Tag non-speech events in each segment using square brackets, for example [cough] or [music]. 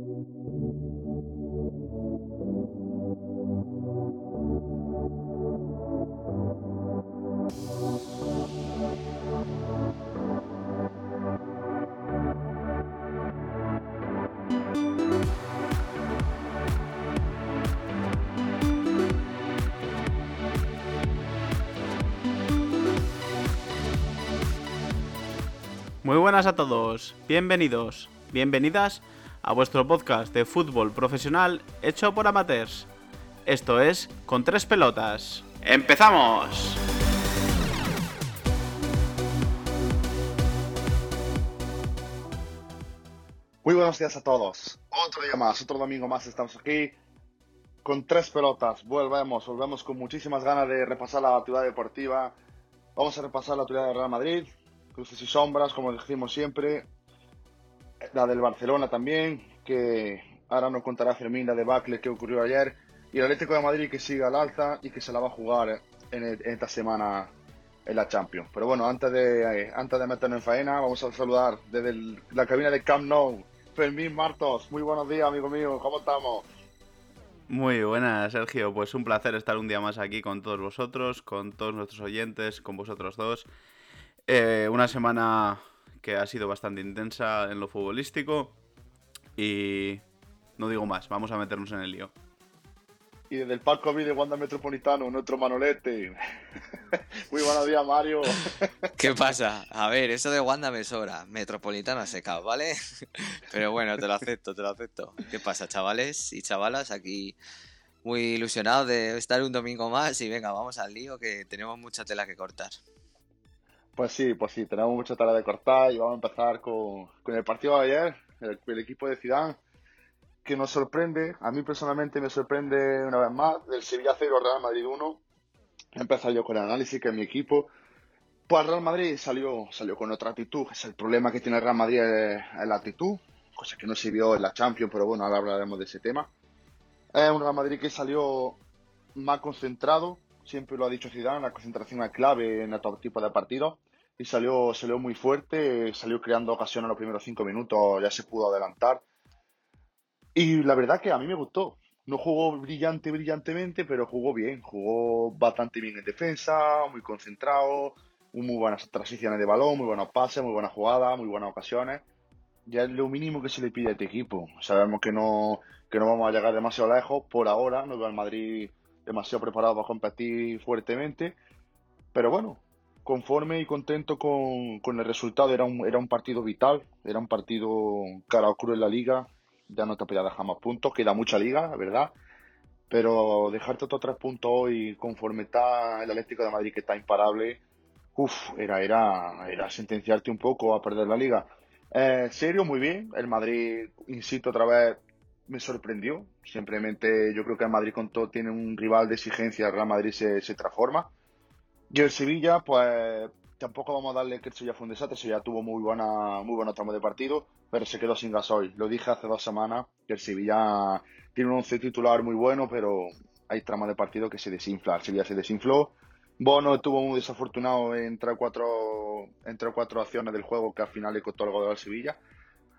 Muy buenas a todos, bienvenidos, bienvenidas a vuestro podcast de fútbol profesional hecho por amateurs. Esto es Con tres pelotas. ¡Empezamos! Muy buenos días a todos. Otro día más, otro domingo más estamos aquí con tres pelotas. Volvemos, volvemos con muchísimas ganas de repasar la actividad deportiva. Vamos a repasar la actividad de Real Madrid, luces y sombras, como decimos siempre. La del Barcelona también, que ahora nos contará Fermín la debacle que ocurrió ayer. Y el Atlético de Madrid que sigue al alza y que se la va a jugar en, esta semana en la Champions. Pero bueno, antes de, eh, antes de meternos en faena, vamos a saludar desde la cabina de Camp Nou. Fermín Martos, muy buenos días, amigo mío, ¿cómo estamos? Muy buenas, Sergio. Pues un placer estar un día más aquí con todos vosotros, con todos nuestros oyentes, con vosotros dos. Eh, una semana que ha sido bastante intensa en lo futbolístico. Y no digo más, vamos a meternos en el lío. Y desde el palco de Wanda Metropolitano, nuestro Manolete. [laughs] muy buenos días, Mario. [laughs] ¿Qué pasa? A ver, eso de Wanda me sobra. Metropolitana secado, ¿vale? [laughs] Pero bueno, te lo acepto, te lo acepto. ¿Qué pasa, chavales y chavalas? Aquí muy ilusionados de estar un domingo más y venga, vamos al lío que tenemos mucha tela que cortar. Pues sí, pues sí, tenemos mucha tarea de cortar y vamos a empezar con, con el partido de ayer, el, el equipo de Zidane, que nos sorprende, a mí personalmente me sorprende una vez más, del Sevilla 0 Real Madrid 1. Empezar yo con el análisis que es mi equipo. Pues Real Madrid salió, salió con otra actitud, es el problema que tiene el Real Madrid es, es la actitud, cosa que no se vio en la Champions, pero bueno, ahora hablaremos de ese tema. Es un Real Madrid que salió más concentrado, siempre lo ha dicho Zidane, la concentración es clave en estos tipos de partidos y salió, salió muy fuerte, salió creando ocasiones en los primeros cinco minutos, ya se pudo adelantar. Y la verdad que a mí me gustó. No jugó brillante, brillantemente, pero jugó bien, jugó bastante bien en defensa, muy concentrado, muy buenas transiciones de balón, muy buenos pases, muy buenas jugadas, muy buenas ocasiones. Ya es lo mínimo que se le pide a este equipo. Sabemos que no, que no vamos a llegar demasiado lejos por ahora, no veo al Madrid demasiado preparado para competir fuertemente, pero bueno, conforme y contento con, con el resultado. Era un, era un partido vital, era un partido cara o en la liga. Ya no te podía dejar más puntos, queda mucha liga, verdad. Pero dejarte otros tres puntos hoy, conforme está el Atlético de Madrid, que está imparable, uff, era, era, era sentenciarte un poco a perder la liga. Eh, serio, muy bien. El Madrid, insisto otra vez, me sorprendió. Simplemente yo creo que el Madrid con todo tiene un rival de exigencia, el Real Madrid se, se transforma. Y el Sevilla, pues tampoco vamos a darle que el Sevilla fue un desastre, el Sevilla tuvo muy buena, muy buena tramo de partido, pero se quedó sin gasoil. Lo dije hace dos semanas, que el Sevilla tiene un once titular muy bueno, pero hay tramos de partido que se desinfla. El Sevilla se desinfló. Bono estuvo muy desafortunado entre cuatro, entre cuatro acciones del juego que al final le costó el gol al Sevilla.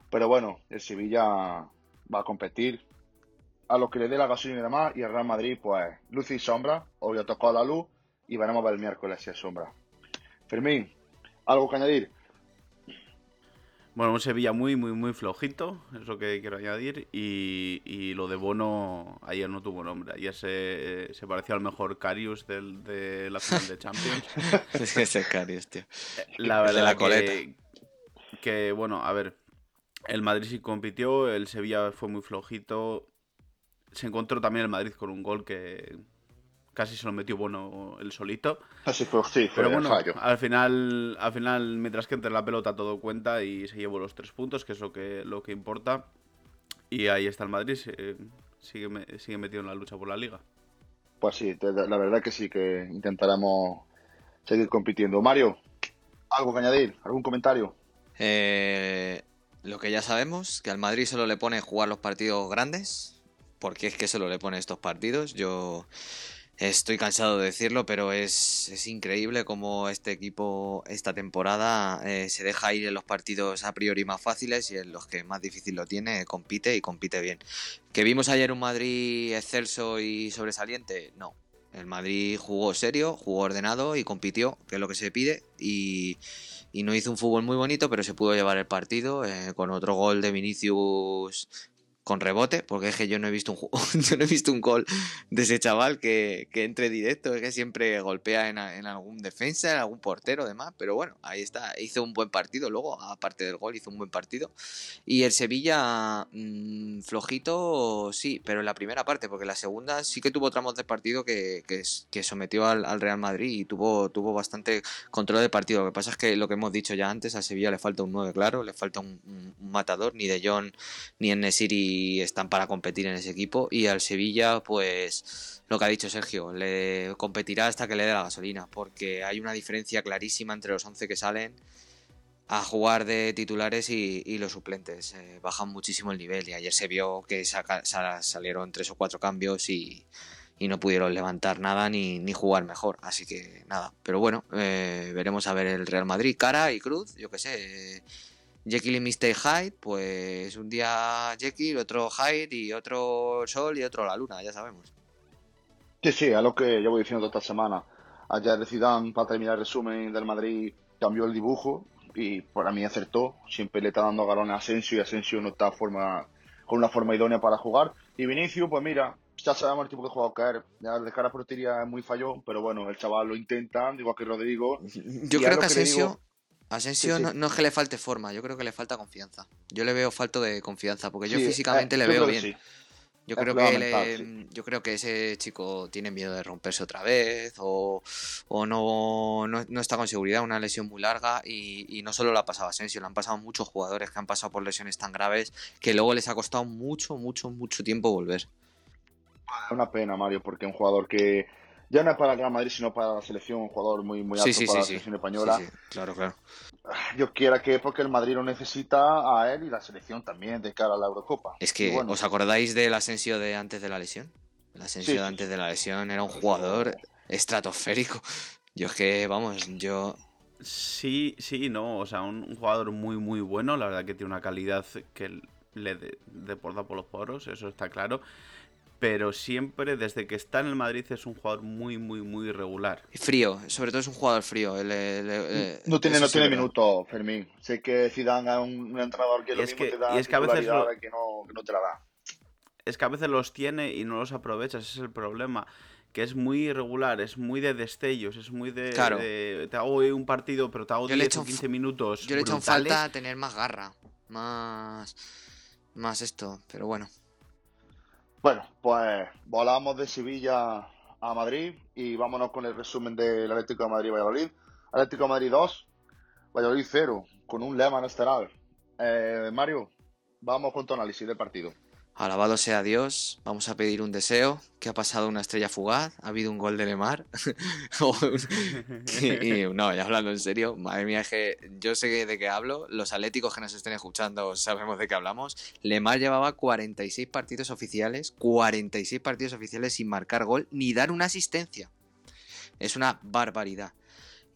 Pero bueno, el Sevilla va a competir a lo que le dé la gasolina y demás. Y el Real Madrid, pues, luz y sombra. Hoy le tocó la luz y veremos ver el miércoles si es sombra. Fermín, ¿algo que añadir? Bueno, un Sevilla muy, muy, muy flojito, es lo que quiero añadir. Y, y lo de Bono ayer no tuvo nombre. Ayer se, se pareció al mejor Carius del, de la final de Champions. [laughs] Ese Carius, tío. La El de verdad la que, coleta. que, bueno, a ver, el Madrid sí compitió, el Sevilla fue muy flojito. Se encontró también el Madrid con un gol que casi se lo metió Bono el solito. Así fue, sí, fue Pero bueno, fallo. al final, al final, mientras que entre la pelota todo cuenta y se llevó los tres puntos, que es lo que, lo que importa. Y ahí está el Madrid, sigue, sigue metido en la lucha por la liga. Pues sí, la verdad que sí, que intentaremos seguir compitiendo. Mario, ¿algo que añadir? ¿Algún comentario? Eh, lo que ya sabemos, que al Madrid solo le pone jugar los partidos grandes, porque es que solo le pone estos partidos. Yo Estoy cansado de decirlo, pero es, es increíble cómo este equipo esta temporada eh, se deja ir en los partidos a priori más fáciles y en los que más difícil lo tiene, compite y compite bien. ¿Que vimos ayer un Madrid excelso y sobresaliente? No. El Madrid jugó serio, jugó ordenado y compitió, que es lo que se pide, y, y no hizo un fútbol muy bonito, pero se pudo llevar el partido eh, con otro gol de Vinicius con rebote, porque es que yo no he visto un [laughs] yo no he visto un gol de ese chaval que, que entre directo, es que siempre golpea en, en, algún defensa, en algún portero, demás, pero bueno, ahí está, hizo un buen partido, luego, aparte del gol, hizo un buen partido. Y el Sevilla, mmm, flojito, sí, pero en la primera parte, porque la segunda sí que tuvo tramos de partido que, que, que sometió al, al, Real Madrid y tuvo, tuvo bastante control del partido. Lo que pasa es que lo que hemos dicho ya antes, a Sevilla le falta un 9, claro, le falta un, un, un matador, ni de John ni en Nesiri están para competir en ese equipo. Y al Sevilla, pues lo que ha dicho Sergio, le competirá hasta que le dé la gasolina, porque hay una diferencia clarísima entre los 11 que salen a jugar de titulares y, los suplentes. Eh, bajan muchísimo el nivel y ayer se vio que saca, salieron tres o cuatro cambios y, no pudieron levantar nada ni, jugar mejor. Así que nada, pero bueno, eh, veremos a ver el Real Madrid, cara y cruz, yo que sé. Eh, Jekyll y Mr. Hyde, pues un día Jekyll, otro Hyde y otro Sol y otro la Luna, ya sabemos. Sí, sí, es lo que llevo diciendo toda esta semana. Ayer Zidane, para terminar el resumen del Madrid, cambió el dibujo y para mí acertó. Siempre le está dando galones a Asensio y Asensio no está forma, con una forma idónea para jugar. Y Vinicius, pues mira, ya sabemos el tipo de jugador que es. Ya de cara a portería es muy fallón, pero bueno, el chaval lo intenta, igual que Rodrigo. Yo creo que Asensio... Digo, Asensio sí, sí. No, no, es que le falte forma, yo creo que le falta confianza. Yo le veo falto de confianza, porque yo sí, físicamente eh, le veo bien. Yo creo, que le, yo creo que ese chico tiene miedo de romperse otra vez o, o no, no, no, está con seguridad, una lesión muy larga y, y no solo la ha pasado Asensio, le han pasado muchos jugadores que han pasado por lesiones tan graves que luego les ha costado mucho, mucho, mucho tiempo volver. Es una pena, Mario, porque un jugador que ya no es para el Real Madrid, sino para la selección, un jugador muy, muy alto sí, sí, para sí, la selección española. Claro, claro. Yo quiera que porque el Madrid lo necesita a él y la selección también de cara a la Eurocopa. Es que, bueno, ¿os acordáis del Asensio de antes de la lesión? El Asensio de antes de la lesión era un jugador estratosférico. [laughs] Yo es que, vamos, yo... Sí, sí, no, o sea, un, un jugador muy, muy bueno, la verdad que tiene una calidad que le deporta por los poros, eso está claro pero siempre desde que está en el Madrid es un jugador muy, muy, muy irregular. Frío, sobre todo es un jugador frío. El, el, el, no tiene, no tiene minuto, Fermín. Sé que Zidane es un, un entrenador que lo mismo que, te da y es que a veces lo, que, no, que no te la da. Es que a veces los tiene y no los aprovecha, ese es el problema. Que es muy irregular, es muy de destellos, es muy de. Claro. de te hago un partido, pero te hago yo 10 o 15 minutos. Yo le he hecho falta tener más garra, más. más esto, pero bueno. Bueno, pues volamos de Sevilla a Madrid y vámonos con el resumen del Atlético de Madrid-Valladolid. Atlético de Madrid 2, Valladolid 0, con un lema no estelar. Eh, Mario, vamos con tu análisis del partido. Alabado sea Dios, vamos a pedir un deseo, que ha pasado una estrella fugaz, ha habido un gol de Lemar. [laughs] no, ya hablando en serio, madre mía, que yo sé de qué hablo, los atléticos que nos estén escuchando sabemos de qué hablamos. Lemar llevaba 46 partidos oficiales, 46 partidos oficiales sin marcar gol ni dar una asistencia. Es una barbaridad.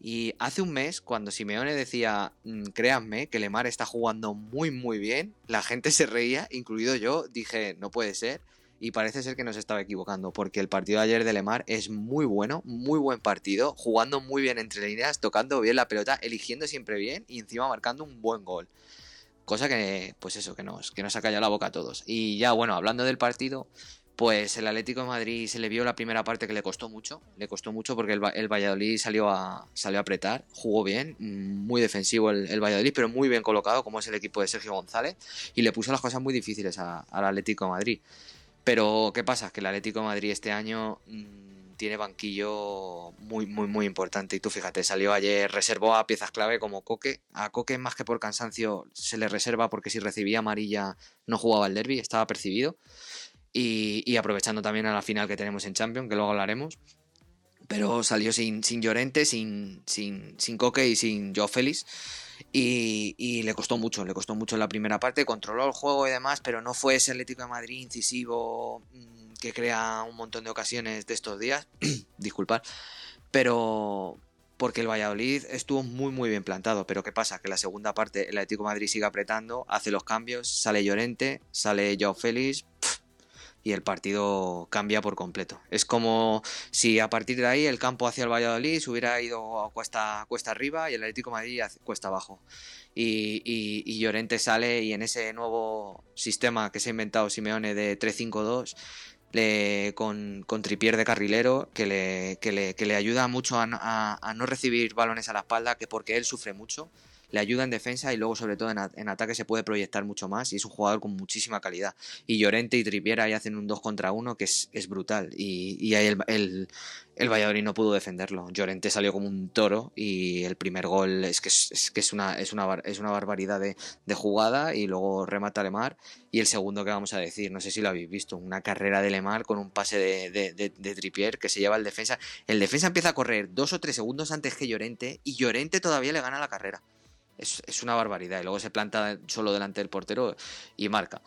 Y hace un mes, cuando Simeone decía, mmm, créanme, que Lemar está jugando muy, muy bien, la gente se reía, incluido yo, dije, no puede ser. Y parece ser que nos estaba equivocando, porque el partido de ayer de Lemar es muy bueno, muy buen partido, jugando muy bien entre líneas, tocando bien la pelota, eligiendo siempre bien y encima marcando un buen gol. Cosa que, pues eso, que nos, que nos ha callado la boca a todos. Y ya, bueno, hablando del partido, pues el Atlético de Madrid se le vio la primera parte que le costó mucho, le costó mucho porque el, el Valladolid salió a, salió a apretar, jugó bien, muy defensivo el, el, Valladolid, pero muy bien colocado como es el equipo de Sergio González y le puso las cosas muy difíciles al Atlético de Madrid. Pero ¿qué pasa? Que el Atlético de Madrid este año mmm, tiene banquillo muy, muy, muy importante y tú fíjate, salió ayer, reservó a piezas clave como Coque, a Coque más que por cansancio se le reserva porque si recibía amarilla no jugaba el derby, estaba percibido. Y, y, aprovechando también a la final que tenemos en Champions, que luego hablaremos. pero salió sin, sin Llorente, sin, sin, sin Coque y sin Joe Félix. Y, y, le costó mucho, le costó mucho la primera parte, controló el juego y demás, pero no fue ese Atlético de Madrid incisivo mm, que crea un montón de ocasiones de estos días, [clears throat] disculpad, pero porque el Valladolid estuvo muy muy bien plantado, pero ¿qué pasa? Que la segunda parte el Atlético de Madrid sigue apretando, hace los cambios, sale Llorente, sale Joao Félix, y el partido cambia por completo. Es como si a partir de ahí el campo hacia el Valladolid se hubiera ido a cuesta, cuesta arriba y el Atlético Madrid cuesta abajo. Y, y, Llorente sale y en ese nuevo sistema que se ha inventado Simeone de 3-5-2 con, con Tripier de carrilero, que le, que le, que le ayuda mucho a, a, no recibir balones a la espalda, que porque él sufre mucho, le ayuda en defensa y luego sobre todo en, ataque se puede proyectar mucho más y es un jugador con muchísima calidad. Y Llorente y Tripiera ahí hacen un 2 contra 1 que es, brutal y, ahí el, el, el, Valladolid no pudo defenderlo. Llorente salió como un toro y el primer gol es que es, que es, una, es, una, es una barbaridad de, jugada y luego remata Lemar y el segundo que vamos a decir, no sé si lo habéis visto, una carrera de Lemar con un pase de, de, de, Tripier que se lleva el defensa. El defensa empieza a correr dos o tres segundos antes que Llorente y Llorente todavía le gana la carrera. Es, una barbaridad. Y luego se planta solo delante del portero y marca.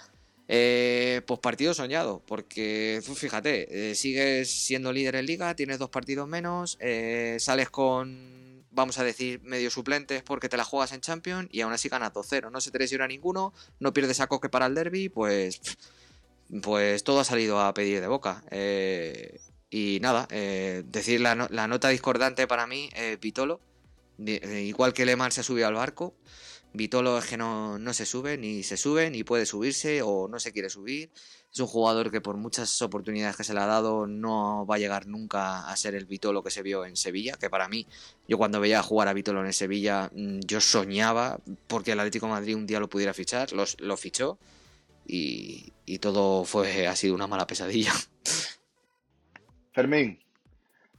Eh, pues partido soñado, porque fíjate, eh, sigues siendo líder en liga, tienes dos partidos menos, eh, sales con, vamos a decir, medio suplentes porque te la juegas en Champions y aún así ganas 2-0. No se te lesiona ninguno, no pierdes a Coque para el derby, pues, pues todo ha salido a pedir de boca. y nada, decir la, la, nota discordante para mí, Vitolo, eh, igual que Lemar se ha subido al barco, Vitolo es que no, se sube, ni se sube, ni puede subirse o no se quiere subir. Es un jugador que por muchas oportunidades que se le ha dado no va a llegar nunca a ser el Vitolo que se vio en Sevilla, que para mí, yo cuando veía jugar a Vitolo en Sevilla, mm, yo soñaba porque el Atlético Madrid un día lo pudiera fichar, lo fichó y, y todo fue ha sido una mala pesadilla. Fermín,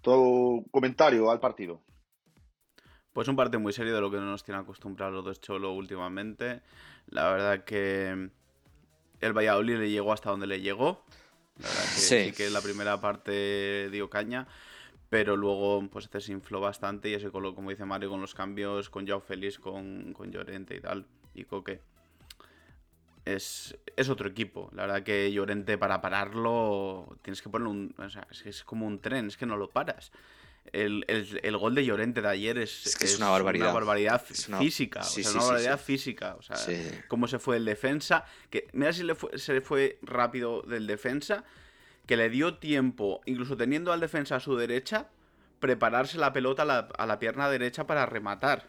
tu comentario al partido. Pues un partido muy serio de lo que no nos tiene acostumbrados los dos Cholo últimamente. La verdad que el Valladolid le llegó hasta donde le llegó. La verdad que sí, que la primera parte dio caña. Pero luego pues se desinfló bastante y ese color, como dice Mario, con los cambios, con Joao Félix, con, con Llorente y tal, y Coque. Es, es, otro equipo. La verdad que Llorente para pararlo tienes que ponerle un... O sea, es, es como un tren, es que no lo paras el, el, gol de Llorente de ayer es, es, una barbaridad. Una barbaridad física. o sea, una barbaridad física. O sea, cómo se fue el defensa. Que, mira si le fue, se le fue rápido del defensa. Que le dio tiempo, incluso teniendo al defensa a su derecha, prepararse la pelota a la, pierna derecha para rematar.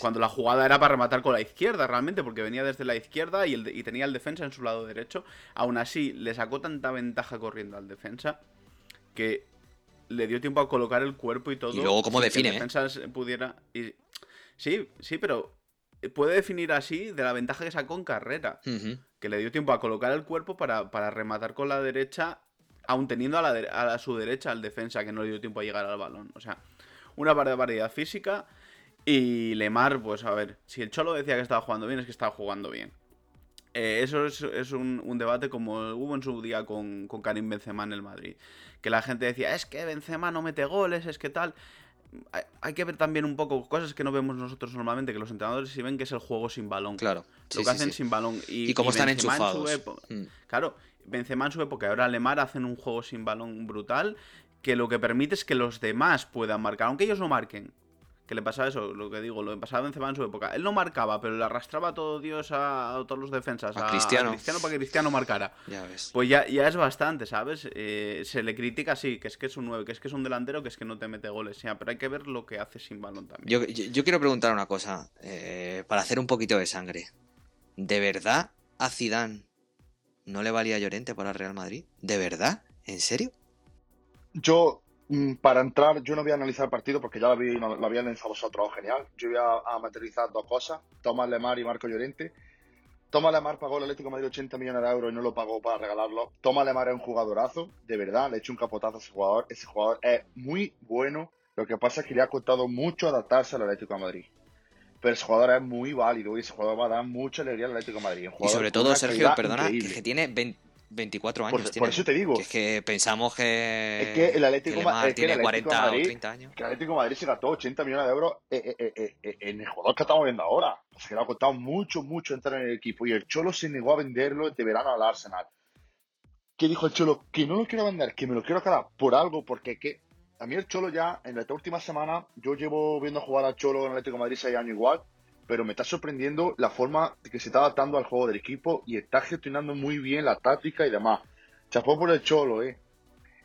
Cuando la jugada era para rematar con la izquierda, realmente, porque venía desde la izquierda y, el, y tenía el defensa en su lado derecho. Aún así, le sacó tanta ventaja corriendo al defensa que le dio tiempo a colocar el cuerpo y todo. Y luego cómo define, que ¿eh? pudiera Sí, sí, pero puede definir así de la ventaja que sacó en carrera. Que le dio tiempo a colocar el cuerpo para, rematar con la derecha, aún teniendo a, la a, su derecha al defensa, que no le dio tiempo a llegar al balón. O sea, una variedad física. Y Lemar, pues a ver, si el Cholo decía que estaba jugando bien, es que estaba jugando bien. Eh, eso es, un, debate como hubo en su día con, con Karim Benzema en el Madrid que la gente decía, es que Benzema no mete goles, es que tal. Hay, que ver también un poco cosas que no vemos nosotros normalmente, que los entrenadores sí ven que es el juego sin balón. Claro. Lo que hacen sin balón. Y, cómo están enchufados. En mm. Claro, Benzema en su época, ahora Lemar hacen un juego sin balón brutal, que lo que permite es que los demás puedan marcar, aunque ellos no marquen que le pasaba eso, lo que digo, lo que pasaba Benzema en su época. Él no marcaba, pero le arrastraba a todo Dios a, todos los defensas, a, Cristiano. Cristiano para que Cristiano marcara. Ya ves. Pues ya, ya es bastante, ¿sabes? Eh, se le critica así, que es que es un 9, que es que es un delantero, que es que no te mete goles, ya, pero hay que ver lo que hace sin balón también. Yo, yo, quiero preguntar una cosa, eh, para hacer un poquito de sangre. ¿De verdad a Zidane no le valía Llorente para Real Madrid? ¿De verdad? ¿En serio? Yo para entrar, yo no voy a analizar el partido porque ya lo, vi, lo había analizado vosotros, genial. Yo voy a, materializar dos cosas: Tomás Lemar y Marco Llorente. Tomás Lemar pagó el Atlético de Madrid 80 millones de euros y no lo pagó para regalarlo. Tomás Lemar es un jugadorazo, de verdad, le he hecho un capotazo a ese jugador. Ese jugador es muy bueno. Lo que pasa es que le ha costado mucho adaptarse al Atlético de Madrid. Pero ese jugador es muy válido y ese jugador va a dar mucha alegría al Atlético de Madrid. Y sobre todo, Sergio, perdona, que, tiene 24 Por, años por tiene. eso te digo. Que es que pensamos que, Es que el Atlético, que Ma- Lemar es que tiene el Atlético 40 Madrid- o 30 años. que el Atlético de Madrid se gastó 80 millones de euros eh, eh, eh, en el jugador que estamos viendo ahora. Se le ha costado mucho, mucho entrar en el equipo. Y el Cholo se negó a venderlo de verano al Arsenal. ¿Qué dijo el Cholo? Que no lo quiero vender, que me lo quiero quedar por algo, porque que a mí el Cholo ya, en esta última semana, yo llevo viendo jugar al Cholo en el Atlético de Madrid 6 años igual, pero me está sorprendiendo la forma que se está adaptando al juego del equipo y está gestionando muy bien la táctica y demás. Chapó por el Cholo, eh.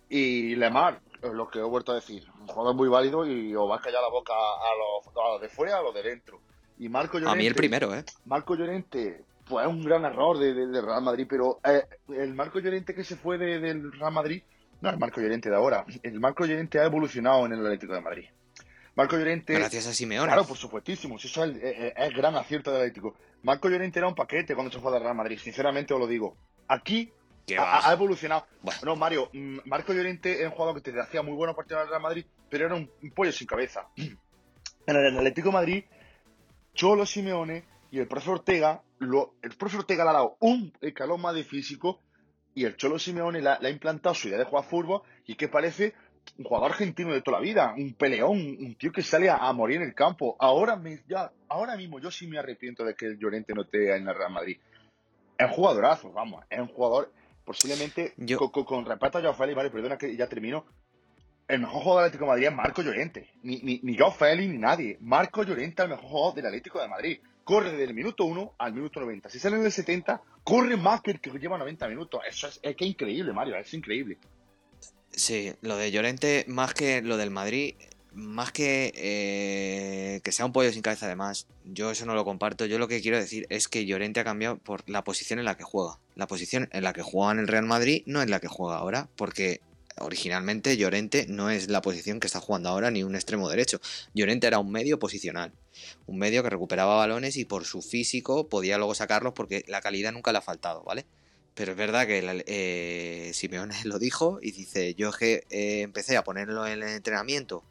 Y Lemar, lo que he vuelto a decir, un jugador muy válido y os va a callar la boca a los, a los de fuera a los de dentro. Y Marco A mí Llorente, el primero, ¿eh? Marco Llorente, pues es un gran error de, de- del Real Madrid, pero eh, el Marco Llorente que se fue de- del Real Madrid no el Marco Llorente de ahora. El Marco Llorente ha evolucionado en el Atlético de Madrid. Marco Llorente, Gracias a Simeone. claro, por supuestísimo, si eso es, el- es- es gran acierto del Atlético. Marco Llorente era un paquete cuando se fue del Real Madrid, sinceramente os lo digo. Aquí ha, evolucionado. Bueno. No, Mario, mm, Marco Llorente es un jugador que te hacía muy buenos partidos en el Real Madrid, pero era un, un pollo sin cabeza. [clears throat] En el Atlético de Madrid, Cholo Simeone y el profe Ortega, lo, el profe Ortega le ha dado un escalón más de físico y el Cholo Simeone le ha, le ha implantado su idea de jugar fútbol y que parece un jugador argentino de toda la vida, un peleón, un tío que sale a, a morir en el campo. Ahora, me, ya, ahora mismo yo sí me arrepiento de que el Llorente no esté en el Real Madrid. Es un jugadorazo, vamos, es un jugador posiblemente Yo- con, con, con respeto a Joao Félix, vale, perdona que ya termino. El mejor jugador del Atlético de Madrid es Marco Llorente. Ni, ni, ni Joao Félix ni nadie. Marco Llorente es el mejor jugador del Atlético de Madrid. Corre desde el minuto 1 al minuto 90. Si sale en el 70, corre más que el que lleva 90 minutos. Eso es, es que es increíble, Mario. Es increíble. Sí, lo de Llorente, más que lo del Madrid, más que eh, que sea un pollo sin cabeza además, yo eso no lo comparto. Yo lo que quiero decir es que Llorente ha cambiado por la posición en la que juega. La posición en la que juega en el Real Madrid no es la que juega ahora, porque originalmente Llorente no es la posición que está jugando ahora ni un extremo derecho. Llorente era un medio posicional, un medio que recuperaba balones y por su físico podía luego sacarlos porque la calidad nunca le ha faltado, ¿vale? Pero es verdad que la- eh, Simeone [laughs] lo dijo y dice, yo es que eh, empecé a ponerlo en el entrenamiento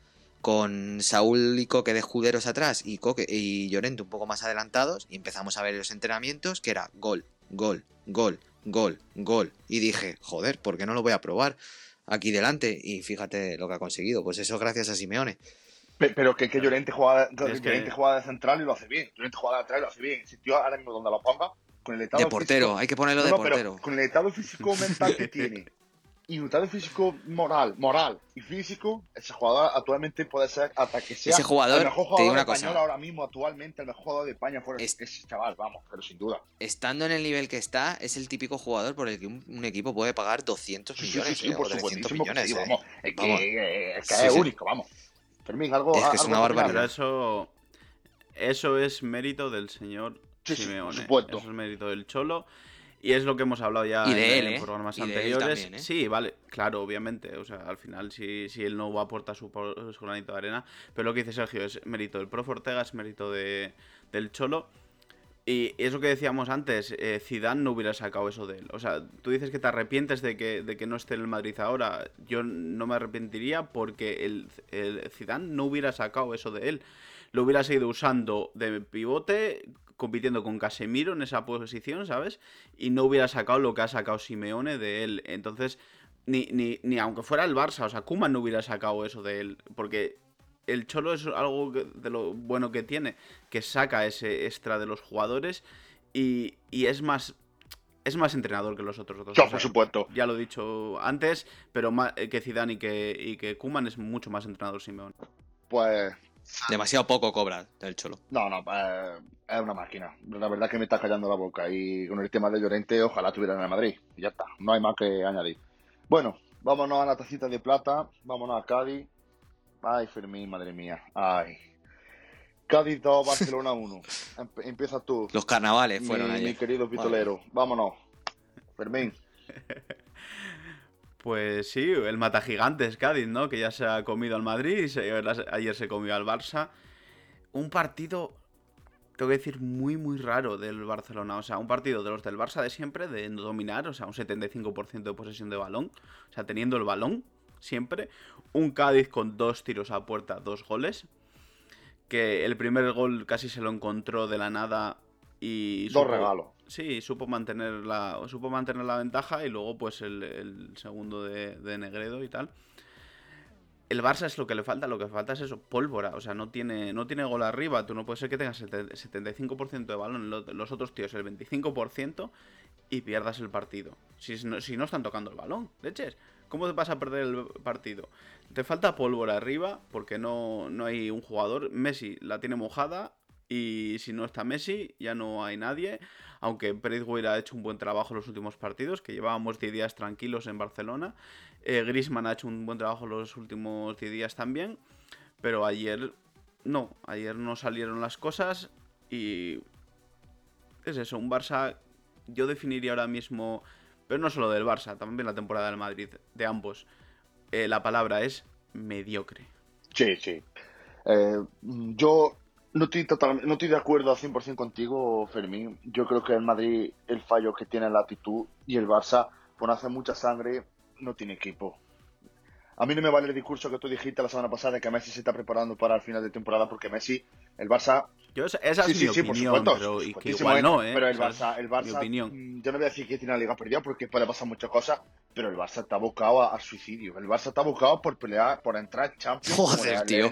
con Saúl y Coque de escuderos atrás y Coque y Llorente un poco más adelantados y empezamos a ver los entrenamientos que era gol, gol, gol, gol, gol. Y dije, joder, ¿por qué no lo voy a probar aquí delante? Y fíjate lo que ha conseguido, pues eso gracias a Simeone. Pe- Pero que, que Llorente juega, que- Llorente juega de central y lo hace bien. Llorente juega de lateral y lo hace bien. Si tío ahora mismo donde lo ponga, con el estado De portero, físico- hay que ponerlo No, de no, pero portero. con el estado físico mental que tiene y el estado físico moral, moral y físico, ese jugador actualmente puede ser hasta que sea Ese jugador, el mejor te jugador digo una español cosa. ahora mismo, actualmente el mejor jugador de España fuera Es- ese chaval, vamos, pero sin duda. Estando en el nivel que está, es el típico jugador por el que un, un equipo puede pagar 200 Sí, sí, millones sí, sí, eh, por o 300 supuestísimo que millones. sí, eh. vamos. Es que, Vamos. es, que Sí, es sí. único, vamos. Fermín, algo Es que es algo una barbaridad. Eso, eso es mérito del señor Sí, sí, por Simeone. supuesto. Eso es mérito del Cholo. Y es lo que hemos hablado ya Y de en, él, en programas Y de él anteriores. también, ¿eh? Sí, vale, claro, obviamente. O sea, al final, si, si él no aporta su, su granito de arena. Pero lo que dice Sergio es mérito del profe Ortega, es mérito de, del Cholo. Y es lo que decíamos antes, eh, Zidane no hubiera sacado eso de él. O sea, tú dices que te arrepientes de que, de que no esté en el Madrid ahora. Yo no me arrepentiría porque el, el Zidane no hubiera sacado eso de él. Lo hubiera seguido usando de pivote, compitiendo con Casemiro en esa posición, ¿sabes? Y no hubiera sacado lo que ha sacado Simeone de él. Entonces, ni, ni, ni aunque fuera el Barça, o sea, Koeman no hubiera sacado eso de él. Porque el Cholo es algo de lo bueno que tiene, que saca ese extra de los jugadores y, y es más es más entrenador que los otros dos. Yo, o sea, por supuesto. Ya lo he dicho antes, pero ma- que Zidane y que, y que Koeman es mucho más entrenador Simeone. Pues Demasiado poco cobra del Cholo. No, no, eh, es una máquina. La verdad que me está callando la boca. Y con el tema de Llorente, ojalá estuviera en el Madrid. Y ya está, no hay más que añadir. Bueno, vámonos a la tacita de plata. Vámonos a Cádiz. Ay, Fermín, madre mía. Ay. Cádiz 2, Barcelona 1. [laughs] Empe- empieza tú, Los carnavales fueron mi, ayer. mi querido pitolero. Vámonos. Fermín. [laughs] Pues sí, el mata gigantes Cádiz, ¿no? Que ya se ha comido al Madrid y se- ayer se comió al Barça. Un partido, tengo que decir, muy, muy raro del Barcelona. O sea, un partido de los del Barça de siempre, de dominar, o sea, un 75% de posesión de balón. O sea, teniendo el balón siempre. Un Cádiz con dos tiros a puerta, dos goles. Que el primer gol casi se lo encontró de la nada y... Dos regalos. Sí, supo mantener la, supo mantener la ventaja y luego pues el, el segundo de, de Negredo y tal el Barça es lo que le falta, lo que falta es eso, pólvora, o sea, no tiene, no tiene gol arriba, tú no puedes ser que tengas el 75% de balón, los otros tíos el 25% y pierdas el partido. Si no, si no están tocando el balón, leches, ¿cómo te vas a perder el partido? Te falta pólvora arriba porque no, no hay un jugador, Messi la tiene mojada y si no está Messi ya no hay nadie, aunque Braithwaite ha hecho un buen trabajo en los últimos partidos, que llevábamos 10 días tranquilos en Barcelona eh, Grisman ha hecho un buen trabajo los últimos 10 días también. Pero ayer no, ayer no salieron las cosas y es eso, un Barça, yo definiría ahora mismo, pero no solo del Barça, también la temporada del Madrid, de ambos, eh, la palabra es mediocre. Sí, sí. Eh, yo no estoy, totalmente, no estoy de acuerdo al 100% contigo, Fermín. Yo creo que el Madrid, el fallo que tiene la actitud y el Barça, por hacer mucha sangre, no tiene equipo. A mí no me vale el discurso que tú dijiste la semana pasada de que Messi se está preparando para el final de temporada porque Messi, el Barça... Yo, esa es mi opinión, pero igual no, ¿eh? Pero el Barça, el Barça mm, yo no voy a decir que tiene la liga perdida porque puede pasar muchas cosas, pero el Barça está abocado al suicidio. El Barça está abocado por pelear, por entrar en Champions. Joder, tío.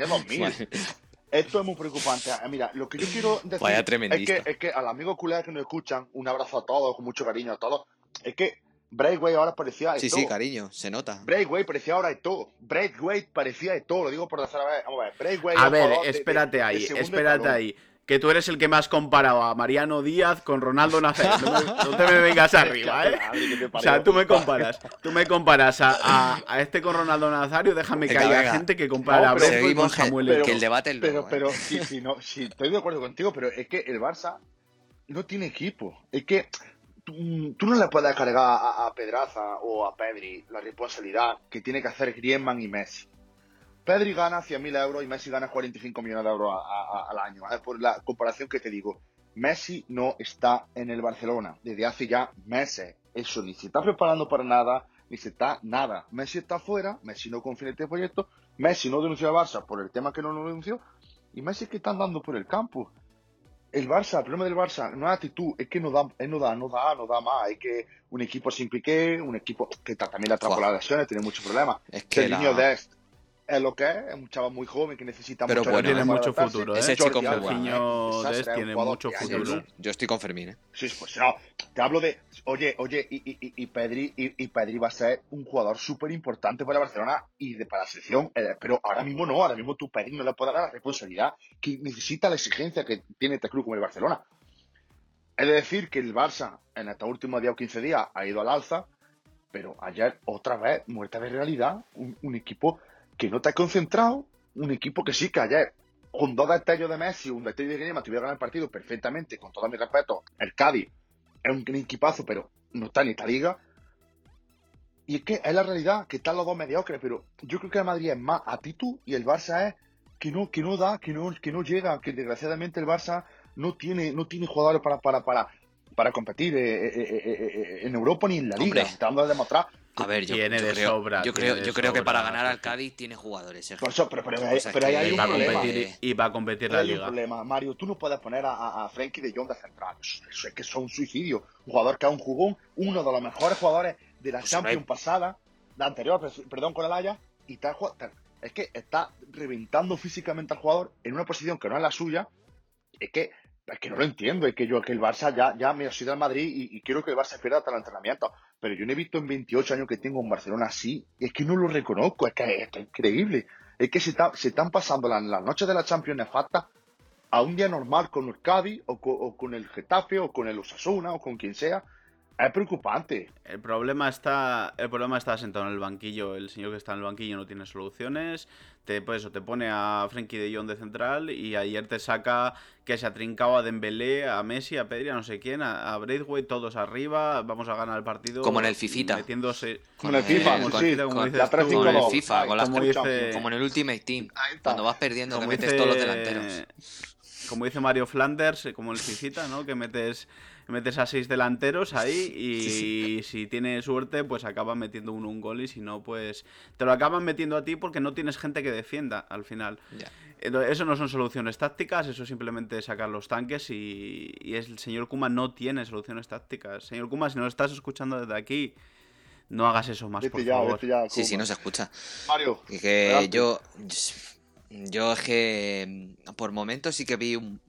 Esto es muy preocupante. Ah, mira, lo que yo quiero decir es que, es que al amigo culé que nos escuchan, un abrazo a todos, con mucho cariño a todos, es que Breakway ahora parecía Sí, sí, cariño, se nota. Breakway parecía ahora de todo. Breakway parecía de todo, lo digo por tercera vez. Vamos a ver, Breakway. A ver, espérate ahí, espérate ahí. Que tú eres el que más comparado a Mariano Díaz con Ronaldo Nazario. No, te me vengas [laughs] arriba, ¿eh? O sea, tú me comparas. Tú me comparas a, a, este con Ronaldo Nazario. Déjame que haya gente que compara a Breakway con Samuel Que el debate el Pero, pero, sí, sí, no, sí, estoy de acuerdo contigo, pero es que el Barça no tiene equipo. Es que tú, no le puedes cargar a, Pedraza o a Pedri la responsabilidad que tiene que hacer Griezmann y Messi. Pedri gana 100.000 euros y Messi gana 45 millones de euros al año. Por la comparación que te digo, Messi no está en el Barcelona desde hace ya meses. Eso ni se está preparando para nada, ni se está nada. Messi está fuera, Messi no confía en este proyecto, Messi no denunció a Barça por el tema que no lo denunció, y Messi que está andando por el campo el Barça, el problema del Barça no es actitud, es que no da, no da, no da, no da más. Hay que un equipo sin piqué, un equipo que también la las lesiones, tiene muchos problemas. Es que el niño de es lo que es, es un chaval muy joven que necesita Pero mucho tiene mucho futuro, ¿eh? Ese chico muy bueno. de tiene mucho futuro. Yo estoy con Fermín, ¿eh? Sí, pues no, te hablo de, oye, oye, y, y, y Pedri, y, Pedri va a ser un jugador súper importante para Barcelona y de, para la selección, eh, pero ahora mismo no, ahora mismo tu Pedri no le puede dar la responsabilidad que necesita la exigencia que tiene este club como el Barcelona. Es decir que el Barça en estos últimos 10 o 15 días ha ido al alza, pero ayer otra vez muerta de realidad, un equipo que no te has concentrado, un equipo que sí que ayer, con dos destellos de Messi, un destello de Griezmann, te hubiera ganado el partido perfectamente, con todo mi respeto, el Cádiz es un equipazo, pero no está en esta liga. Y es que es la realidad, que están los dos mediocres, pero yo creo que el Madrid es más actitud y el Barça es que no, que no da, que no, que no llega, que desgraciadamente el Barça no tiene, no tiene jugadores para, para, para, para competir eh, eh, eh, en Europa ni en la liga. Tratando de demostrar a ver, yo, tiene de creo, sobra. Yo creo, yo creo que para ganar al Cádiz tiene jugadores. Por eso, pero, pero, hay, un problema. y va a competir la hay liga. un problema, Mario. Tú no puedes poner a, a Frenkie de Jong de central. Eso es que son un suicidio. Un jugador que es un jugón, uno de los mejores jugadores de la pues Champions pasada, la anterior, perdón, con el Haya, y tal, es que está reventando físicamente al jugador en una posición que no es la suya. Es que es que no lo entiendo, es que yo que el Barça ya, ya me ha sido al Madrid y, quiero que el Barça pierda hasta el entrenamiento. Pero yo no he visto en 28 años que tengo en Barcelona así, es que no lo reconozco, es que es, increíble. Es que se, se están pasando las, noches de la Champions nefastas a un día normal con el Cádiz o con el Getafe o con el Osasuna o con quien sea es preocupante. El problema está, el problema está sentado en el banquillo. El señor que está en el banquillo no tiene soluciones. Te, pues eso, te pone a Frenkie de Jong de central y ayer te saca que se ha trincado a Dembélé, a Messi, a Pedri, a no sé quién, a, a Braithwaite, todos arriba. Vamos a ganar el partido. Como en el Fifita. Metiéndose. Como en el FIFA, con, sí, como con, la como en el FIFA, con las como, dice, como en el Ultimate Team. Cuando vas perdiendo, que metes todos los delanteros. Como dice Mario Flanders, como el Fifita, ¿no? Que metes metes a seis delanteros ahí y si tiene suerte, pues acaban metiendo uno un gol y si no, pues te lo acaban metiendo a ti porque no tienes gente que defienda al final. eso no son soluciones tácticas, eso simplemente sacar los tanques y, el señor Kuma no tiene soluciones tácticas. Señor Kuma, si no lo estás escuchando desde aquí, no hagas eso más, por favor. sí, sí, no se escucha. Mario. Y que yo yo es que mm, por momentos sí que vi un,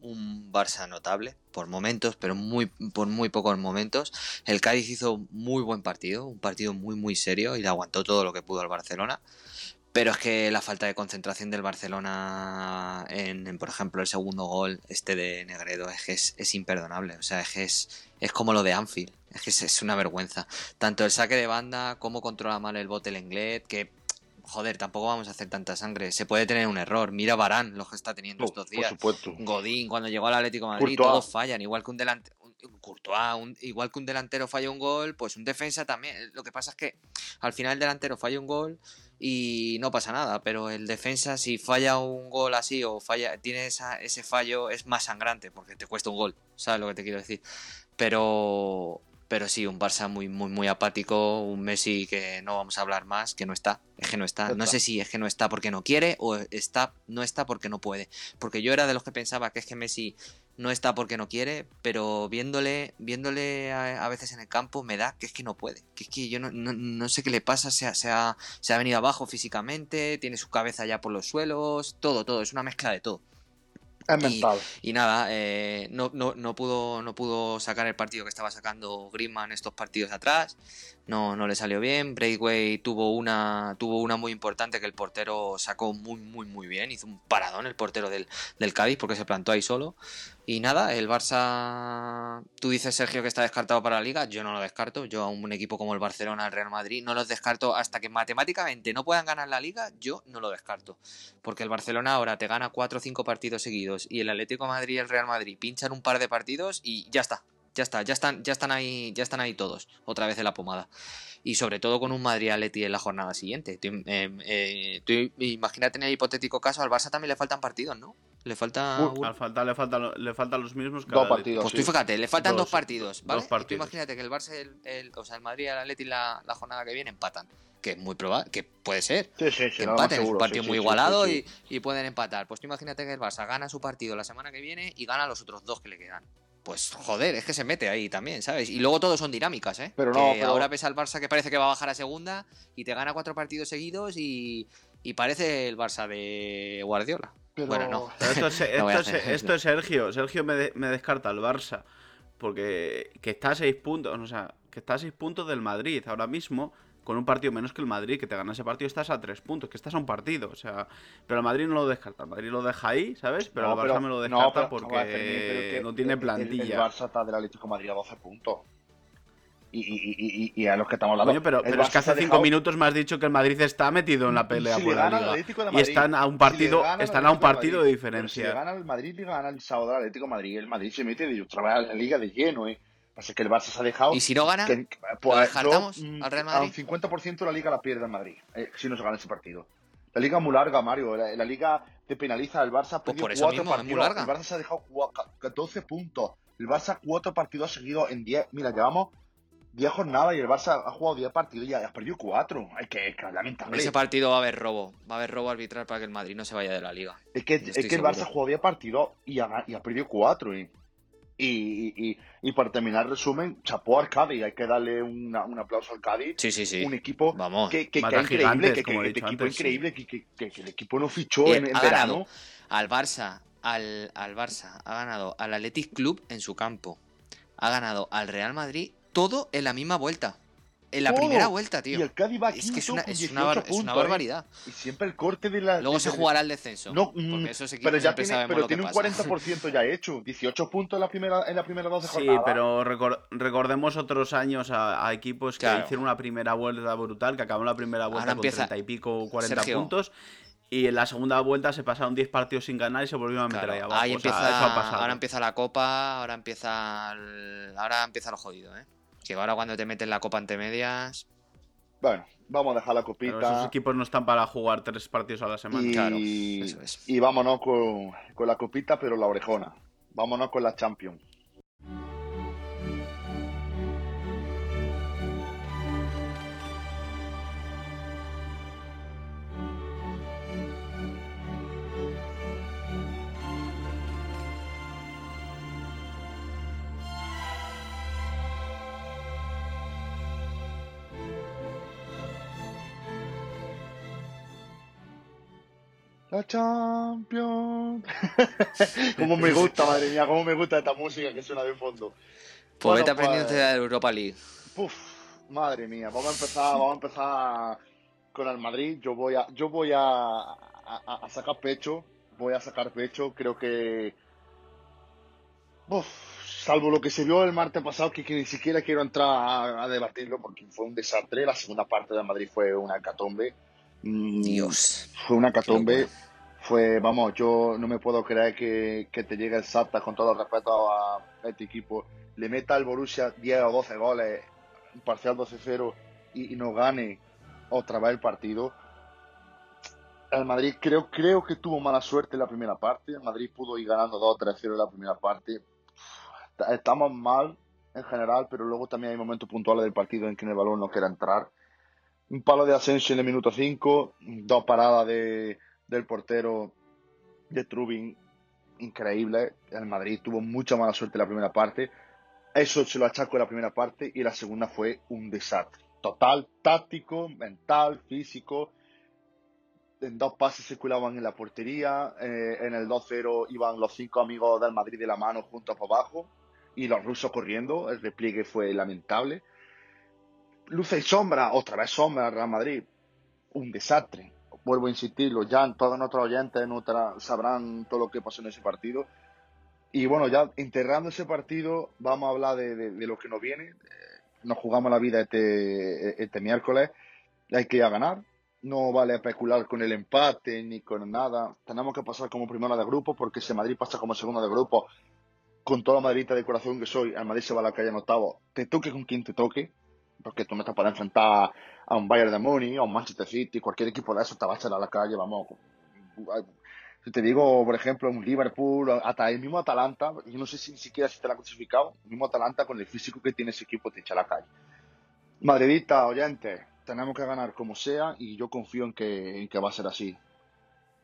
Barça notable, por momentos, pero muy por muy pocos momentos. El Cádiz hizo muy buen partido, un partido muy muy serio y le aguantó todo lo que pudo el Barcelona. Pero es que la falta de concentración del Barcelona en, por ejemplo, el segundo gol, este de Negredo, es que es, imperdonable. O sea, es que es, es como lo de Anfield. Es que es, una vergüenza. Tanto el saque de banda como controla mal el bote el inglés, que joder, tampoco vamos a hacer tanta sangre. Se puede tener un error. Mira Barán, lo que está teniendo estos días. Por supuesto. Godín, cuando llegó al Atlético de Madrid, todos fallan. Igual que un delantero. igual que un delantero falla un gol, pues un defensa también. Lo que pasa es que al final el delantero falla un gol y no pasa nada, pero el defensa si falla un gol así o falla, tiene ese fallo es más sangrante porque te cuesta un gol, ¿sabes lo que te quiero decir? Pero pero sí, un Barça muy, muy, muy apático, un Messi que no vamos a hablar más, que no está, es que no está. No sé si es que no está porque no quiere o está, no está porque no puede. Porque yo era de los que pensaba que es que Messi no está porque no quiere, pero viéndole, viéndole a, veces en el campo me da que es que no puede. Que es que yo no, no, sé qué le pasa, se ha, se, ha, se ha venido abajo físicamente, tiene su cabeza ya por los suelos, todo, todo, es una mezcla de todo. Y, nada, eh, no, no, no, pudo, no pudo sacar el partido que estaba sacando Griezmann estos partidos atrás. No, no le salió bien. Breakway tuvo una, tuvo una muy importante que el portero sacó muy, muy, muy bien. Hizo un paradón el portero del, del Cádiz porque se plantó ahí solo. Y nada, el Barça, tú dices Sergio que está descartado para la liga, yo no lo descarto, yo a un equipo como el Barcelona, el Real Madrid, no los descarto hasta que matemáticamente no puedan ganar la liga, yo no lo descarto. Porque el Barcelona ahora te gana 4 o 5 partidos seguidos y el Atlético Madrid y el Real Madrid pinchan un par de partidos y ya está, ya está, ya están, ya están ahí, ya están ahí todos, otra vez en la pomada. Y sobre todo con un Madrid Atleti en la jornada siguiente. Tú, eh, eh, imagínate en el hipotético caso, al Barça también le faltan partidos, ¿no? Le falta. le, falta le, faltan los mismos dos partidos. Pues tú fíjate, le faltan dos, partidos, ¿vale? Dos imagínate que el Barça, el, o sea, el Madrid y el Atleti la, la jornada que viene empatan. Que es muy probable, que puede ser. Sí, sí, que empaten, es un partido muy igualado y, y, pueden empatar. Pues tú imagínate que el Barça gana su partido la semana que viene y gana los otros dos que le quedan pues joder, es que se mete ahí también, ¿sabes? Y luego todos son dinámicas, ¿eh? Pero no, Ahora ves al Barça que parece que va a bajar a segunda y te gana cuatro partidos seguidos y, y parece el Barça de Guardiola. Bueno, no. [laughs] [laughs] esto, es, Sergio. Sergio me, descarta el Barça. Porque que está a seis puntos, o sea, que está a seis puntos del Madrid ahora mismo, con un partido menos que el Madrid, que te gana ese partido, estás a tres puntos, que estás a un partido, o sea, pero el Madrid no lo descarta, el Madrid lo deja ahí, ¿sabes? Pero el Barça me lo descarta porque no, tiene plantilla. El, el, Barça está del Atlético Madrid a 12 puntos y, a los que estamos hablando. pero, es que hace cinco minutos me has dicho que el Madrid está metido en la pelea por la liga. y están a un partido, están a un partido de, diferencia. si le gana el Madrid, le gana el sábado al Atlético de Madrid. El Madrid se mete de otra vez a la liga de lleno, ¿eh? Así que el Barça se ha dejado. ¿Y si no gana? pues, al Real Madrid? A un 50% de la liga la pierde el Madrid, eh, si no se gana ese partido. La liga es muy larga, Mario. La, liga te penaliza. El Barça pues por cuatro partidos. El Barça se ha dejado 14 puntos. El Barça cuatro partidos seguidos en 10. Mira, llevamos 10 jornadas y el Barça ha jugado 10 partidos y ha perdido 4. Es que, lamentable. ese partido va a haber robo. Va a haber robo arbitral para que el Madrid no se vaya de la liga. Es que, es que el Barça ha jugado 10 partidos y ha, y ha perdido 4. Y, y, y, para terminar el resumen, chapó al Cádiz. Hay que darle un aplauso al Cádiz. Sí, sí, sí. Un equipo Vamos. que, que, que increíble, que, que, equipo increíble, que, el equipo no fichó en, en verano. Al Barça, al, al Barça, ha ganado al Athletic Club en su campo. Ha ganado al Real Madrid todo en la misma vuelta. En la primera vuelta, tío. Y el Cádiz va es que es una, es una, es una ¿eh? barbaridad. Y siempre el corte de la. Luego se jugará el descenso. No, mm, pero ya tiene, pero tiene un 40% ya hecho. 18 puntos en la primera, en la primera 12 Sí, pero recordemos otros años a, equipos que hicieron una primera vuelta brutal, que acabaron la primera vuelta con 30 y pico, 40 puntos. Y en la segunda vuelta se pasaron 10 partidos sin ganar y se volvieron a meter ahí abajo. Ahí empieza, ahora empieza la copa, ahora empieza ahora empieza lo jodido, ¿eh? Que ahora cuando te meten la copa ante medias. Bueno, vamos a dejar la copita. Pero esos equipos no están para jugar tres partidos a la semana. Y, claro, eso es. y vámonos con, con la copita, pero la orejona. Vámonos con la Champions. La Champions. [laughs] como me gusta, madre mía, como me gusta esta música que suena de fondo. Pues vete aprendiendo de la Europa League. Uf, madre mía, vamos a empezar, vamos a empezar con el Madrid. Yo voy a, yo voy a, a, a sacar pecho, voy a sacar pecho. Creo que, uf, salvo lo que se vio el martes pasado, que, ni siquiera quiero entrar a, debatirlo porque fue un desastre. La segunda parte de Madrid fue una catombe. Mm, Dios. Fue una catombe. Fue, vamos, yo no me puedo creer que, te llegue el Salta con todo el respeto a este equipo. Le meta al Borussia 10 o 12 goles, parcial 12-0 y, no gane otra vez el partido. El Madrid creo, creo que tuvo mala suerte en la primera parte. El Madrid pudo ir ganando 2-3-0 en la primera parte. Estamos mal en general, pero luego también hay momentos puntuales del partido en que el balón no quiere entrar. Un palo de Asensio en el minuto 5, dos paradas de, del portero de Trubin increíble. El Madrid tuvo mucha mala suerte en la primera parte. Eso se lo achaco en la primera parte y la segunda fue un desastre. Total, táctico, mental, físico. En dos pases se culaban en la portería. Eh, en el 2-0 iban los cinco amigos del Madrid de la mano juntos por abajo. Y los rusos corriendo. El repliegue fue lamentable. Luce y sombra, otra vez sombra Real Madrid. Un desastre vuelvo a insistirlo, ya todos nuestros oyentes sabrán todo lo que pasó en ese partido. Y bueno, ya enterrando ese partido, vamos a hablar de, lo que nos viene. Nos jugamos la vida este, este miércoles. Hay que ir a ganar. No vale especular con el empate ni con nada. Tenemos que pasar como primera de grupo, porque si Madrid pasa como segunda de grupo, con toda la madridita de corazón que soy, el Madrid se va a la calle en octavo. Te toque con quien te toque, porque tú no estás para enfrentar a un Bayern de Múnich, a un Manchester City, cualquier equipo de eso te va a echar a la calle, vamos. Si te digo, por ejemplo, un Liverpool, hasta el mismo Atalanta, yo no sé si ni siquiera si te la ha clasificado, el mismo Atalanta con el físico que tiene ese equipo te echa a la calle. Madridita, oyente, tenemos que ganar como sea y yo confío en que, en que va a ser así.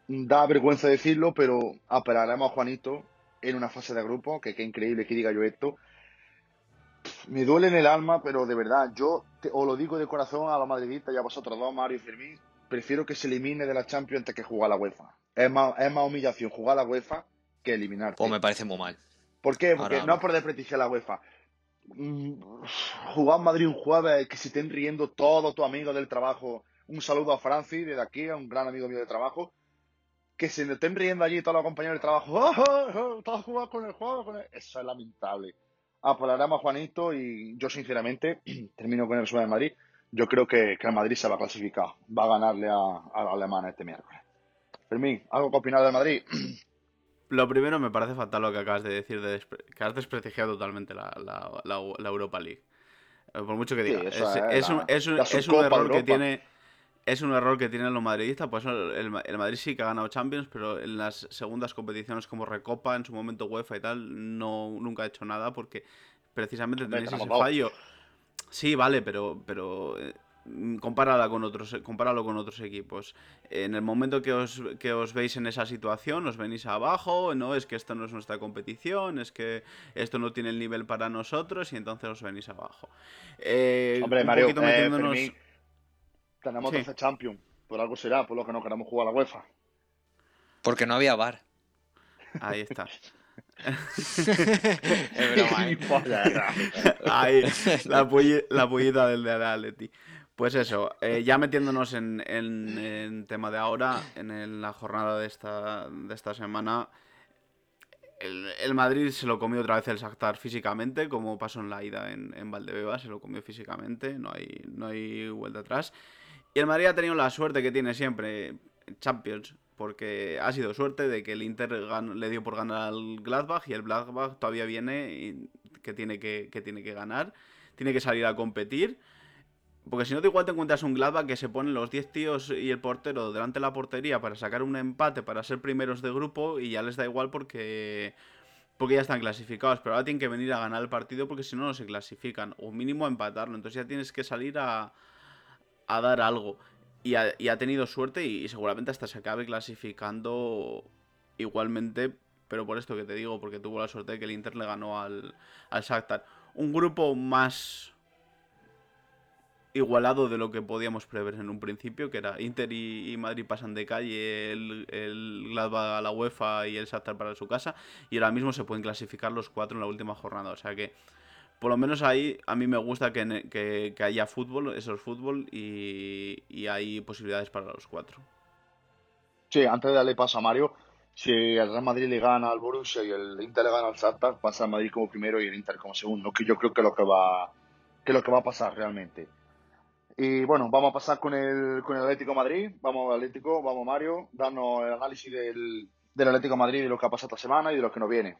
Da vergüenza decirlo, pero esperaremos a Juanito en una fase de grupo, que qué increíble que diga yo esto, me duele en el alma, pero de verdad, yo os lo digo de corazón a los madridistas y a vosotros dos, Mario y Fermín, prefiero que se elimine de la Champions antes que jugar a la UEFA. Es más, es más humillación jugar a la UEFA que eliminarte. Pues me parece muy mal. ¿Por qué? Porque no es por desprestigiar la UEFA. Mm, jugar Madrid un jueves, que se estén riendo todos tus amigos del trabajo. Un saludo a Francis, desde aquí, a un gran amigo mío de trabajo. Que se estén riendo allí todos los compañeros de trabajo. ¡Oh, oh, oh! jugando con el juego! Con Eso es lamentable apoyaremos a Juanito y yo sinceramente [clears throat] termino con el de Madrid. Yo creo que, que, el Madrid se va a clasificar, va a ganarle a, a la alemana este miércoles. Fermín, ¿algo que opinar de Madrid? [clears throat] Lo primero me parece fatal lo que acabas de decir, de que has desprestigiado totalmente la, la, Europa League. Eh, por mucho que diga. es, un, es, un, es un error que tiene es un error que tienen los madridistas, pues el, Madrid sí que ha ganado Champions, pero en las segundas competiciones como Recopa, en su momento UEFA y tal, no nunca ha hecho nada porque precisamente tenéis ese fallo. Sí, vale, pero pero eh, compárala con otros compáralo con otros equipos. En el momento que os, que os veis en esa situación, os venís abajo, no es que esto no es nuestra competición, es que esto no tiene el nivel para nosotros y entonces os venís abajo. Eh, Hombre, Mario, eh, tenemos 12 Champions. Por algo será, por lo que no queremos jugar a la UEFA. Porque no había bar. Ahí está. [laughs] es broma, ¿eh? Ahí, la, pollita del de Atleti. Pues eso, eh, ya metiéndonos en, en, tema de ahora, en la jornada de esta, de esta semana, el, el, Madrid se lo comió otra vez el Shakhtar físicamente, como pasó en la ida en, en Valdebeba, se lo comió físicamente, no hay, no hay vuelta atrás. Y el Madrid ha tenido la suerte que tiene siempre Champions, porque ha sido suerte de que el Inter le dio por ganar al Gladbach y el Gladbach todavía viene y que tiene que, tiene que ganar, tiene que salir a competir. Porque si no, igual te encuentras un Gladbach que se ponen los 10 tíos y el portero delante de la portería para sacar un empate, para ser primeros de grupo y ya les da igual porque, porque ya están clasificados. Pero ahora tienen que venir a ganar el partido porque si no, no se clasifican. O mínimo a empatarlo. Entonces ya tienes que salir a, a dar algo. Y ha, tenido suerte y, seguramente hasta se acabe clasificando igualmente, pero por esto que te digo, porque tuvo la suerte de que el Inter le ganó al, al Shakhtar. Un grupo más igualado de lo que podíamos prever en un principio, que era Inter y, Madrid pasan de calle, el, el a la UEFA y el Shakhtar para su casa, y ahora mismo se pueden clasificar los cuatro en la última jornada. O sea que, por lo menos ahí, a mí me gusta que, haya fútbol, eso es fútbol, y, hay posibilidades para los cuatro. Sí, antes de darle paso a Mario, si el Real Madrid le gana al Borussia y el Inter le gana al Shakhtar, pasa el Madrid como primero y el Inter como segundo, que yo creo que es lo que va, que es lo que va a pasar realmente. Y bueno, vamos a pasar con el, con el Atlético Madrid. Vamos Atlético, vamos Mario, darnos el análisis del, del Atlético Madrid, de lo que ha pasado esta semana y de lo que nos viene.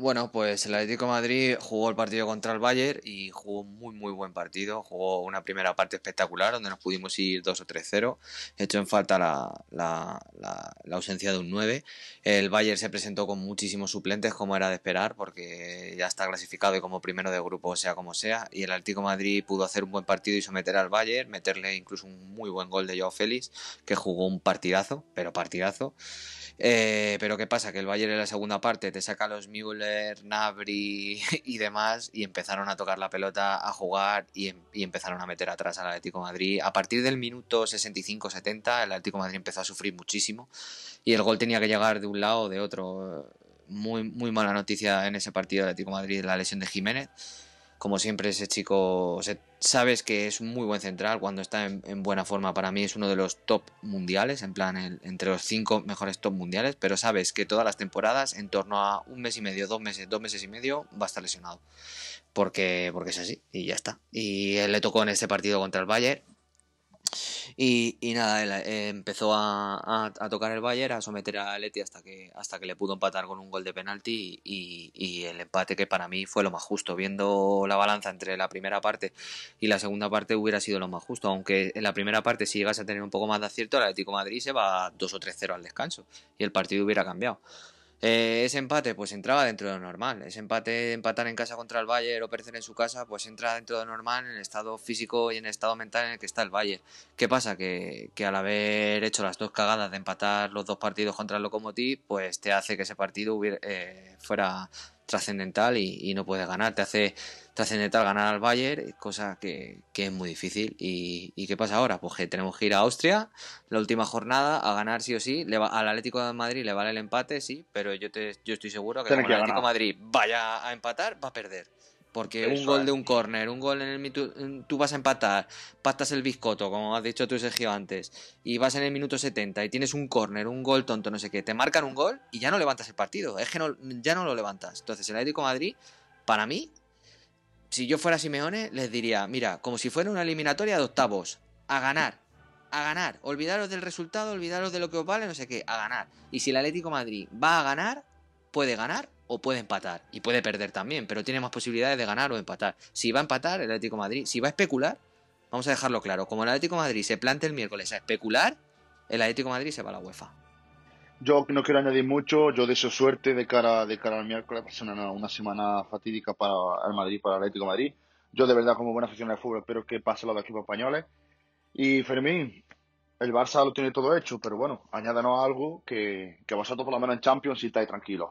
Bueno, pues el Atlético Madrid jugó el partido contra el Bayern y jugó muy muy buen partido. Jugó una primera parte espectacular donde nos pudimos ir 2 o 3-0. Hecho en falta la, la, la, ausencia de un 9. El Bayern se presentó con muchísimos suplentes como era de esperar porque ya está clasificado y como primero de grupo sea como sea. Y el Atlético Madrid pudo hacer un buen partido y someter al Bayern, meterle incluso un muy buen gol de Joao Félix que jugó un partidazo, pero partidazo. Eh, pero ¿qué pasa? Que el Bayern en la segunda parte te saca a los Müller, Nabri [laughs] y demás y empezaron a tocar la pelota, a jugar y, em, empezaron a meter atrás al Atlético Madrid. A partir del minuto 65-70 el Atlético Madrid empezó a sufrir muchísimo y el gol tenía que llegar de un lado o de otro. Muy, muy mala noticia en ese partido del Atlético Madrid, la lesión de Jiménez como siempre ese chico, sabes que es un muy buen central cuando está en, buena forma. Para mí es uno de los top mundiales, en plan entre los cinco mejores top mundiales, pero sabes que todas las temporadas, en torno a un mes y medio, dos meses, dos meses y medio, va a estar lesionado. Porque, porque es así, y ya está. Y él le tocó en este partido contra el Bayern, y, nada, eh, empezó a, tocar el Bayern, a someter a Leti hasta que, hasta que le pudo empatar con un gol de penalti y, el empate que para mí fue lo más justo. Viendo la balanza entre la primera parte y la segunda parte hubiera sido lo más justo, aunque en la primera parte si llegas a tener un poco más de acierto, el Atlético Madrid se va 2 o 3-0 al descanso y el partido hubiera cambiado. Eh, ese empate pues entraba dentro de lo normal. Ese empate, empatar en casa contra el Bayern o perder en su casa, pues entra dentro de lo normal en el estado físico y en el estado mental en el que está el Bayern. ¿Qué pasa? Que, al haber hecho las dos cagadas de empatar los dos partidos contra el Lokomotiv, pues te hace que ese partido hubiera, eh, fuera trascendental y, no puede ganar. Te hace trascendental ganar al Bayern, cosa que, es muy difícil. ¿Y, qué pasa ahora? Pues que tenemos que ir a Austria, la última jornada, a ganar sí o sí. Le al Atlético de Madrid le vale el empate, sí, pero yo, te, yo estoy seguro que, como el Atlético de Madrid vaya a empatar, va a perder. Porque un gol de un córner, un gol en el minuto, tú vas a empatar, pactas el biscoto, como has dicho tú Sergio antes, y vas en el minuto 70 y tienes un córner, un gol tonto, no sé qué, te marcan un gol y ya no levantas el partido, es que no, ya no lo levantas. Entonces el Atlético de Madrid, para mí, si yo fuera Simeone, les diría, mira, como si fuera una eliminatoria de octavos, a ganar, a ganar, olvidaros del resultado, olvidaros de lo que os vale, no sé qué, a ganar. Y si el Atlético de Madrid va a ganar, puede ganar o puede empatar. Y puede perder también, pero tiene más posibilidades de ganar o empatar. Si va a empatar el Atlético Madrid, si va a especular, vamos a dejarlo claro, como el Atlético Madrid se plante el miércoles a especular, el Atlético Madrid se va a la UEFA. Yo no quiero añadir mucho, yo deseo suerte de cara, de cara al miércoles, va a ser una, semana fatídica para el Madrid, para el Atlético Madrid. Yo de verdad como buena aficionado de fútbol espero que pase lo de equipos españoles. Y Fermín, el Barça lo tiene todo hecho, pero bueno, añádanos algo que, que vosotros por lo menos en Champions estáis tranquilos.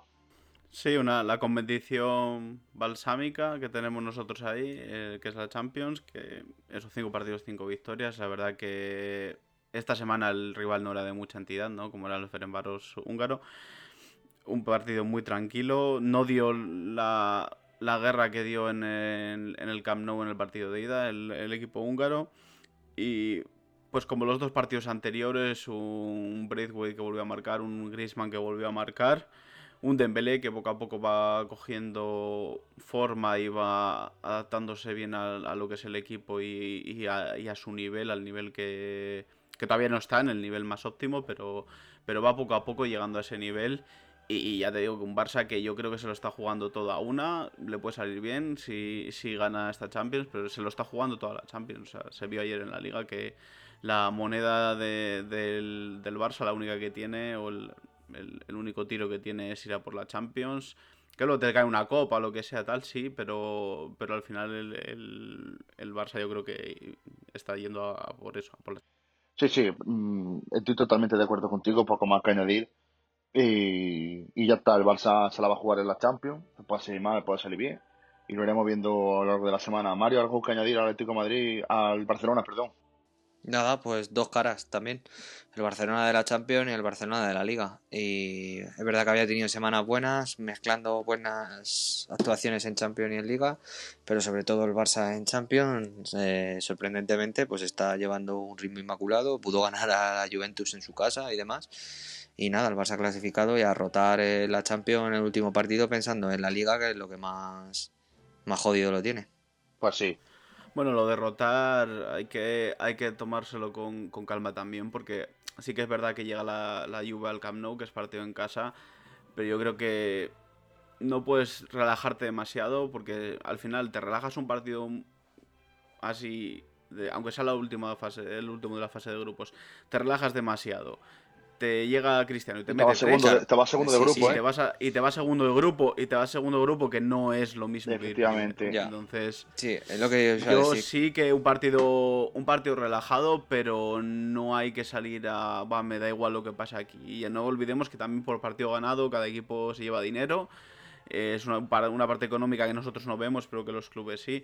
Sí, una, la competición balsámica que tenemos nosotros ahí, eh, que es la Champions, que esos cinco partidos, cinco victorias. La verdad que esta semana el rival no era de mucha entidad, ¿no? Como era el Ferenbaros húngaro. Un partido muy tranquilo, no dio la, la guerra que dio en el, en el Camp Nou en el partido de ida el, el equipo húngaro. Y pues como los dos partidos anteriores, un Braithwaite que volvió a marcar, un Griezmann que volvió a marcar un Dembélé que poco a poco va cogiendo forma y va adaptándose bien a, lo que es el equipo y, a, su nivel, al nivel que, todavía no está en el nivel más óptimo, pero, pero va poco a poco llegando a ese nivel. Y, ya te digo que un Barça que yo creo que se lo está jugando toda a una, le puede salir bien si, si gana esta Champions, pero se lo está jugando toda la Champions. se vio ayer en la liga que la moneda del, del Barça, la única que tiene, o el, el, único tiro que tiene es ir a por la Champions. Que luego te cae una copa lo que sea, tal, sí, pero, pero al final el, el, Barça yo creo que está yendo a, por eso. Sí, sí, mm, estoy totalmente de acuerdo contigo, poco más que añadir. Y, ya está, el Barça se la va a jugar en la Champions, puede salir mal, puede salir bien. y lo iremos viendo a lo largo de la semana. Mario, ¿algo que añadir al Atlético Madrid, al Barcelona, perdón? Nada, pues dos caras también. El Barcelona de la Champions y el Barcelona de la Liga. Y es verdad que había tenido semanas buenas, mezclando buenas actuaciones en Champions y en Liga, pero sobre todo el Barça en Champions, eh, sorprendentemente, pues está llevando un ritmo inmaculado. Pudo ganar a la Juventus en su casa y demás. Y nada, el Barça clasificado y a rotar eh, la Champions en el último partido pensando en la Liga, que es lo que más, más jodido lo tiene. Pues sí, bueno, lo de rotar hay que, hay que tomárselo con, calma también, porque sí que es verdad que llega la, la Juve al Camp Nou, que es partido en casa, pero yo creo que no puedes relajarte demasiado, porque al final te relajas un partido así, aunque sea la última fase, el último de la fase de grupos, te relajas demasiado te llega Cristiano y te, mete segundo, te va segundo de grupo, ¿eh? y, te vas y te segundo de grupo y te vas segundo de grupo que no es lo mismo Efectivamente. entonces sí es lo que yo, sí que un partido un partido relajado pero no hay que salir a va me da igual lo que pasa aquí y no olvidemos que también por partido ganado cada equipo se lleva dinero. Es una, una parte económica que nosotros no vemos pero que los clubes sí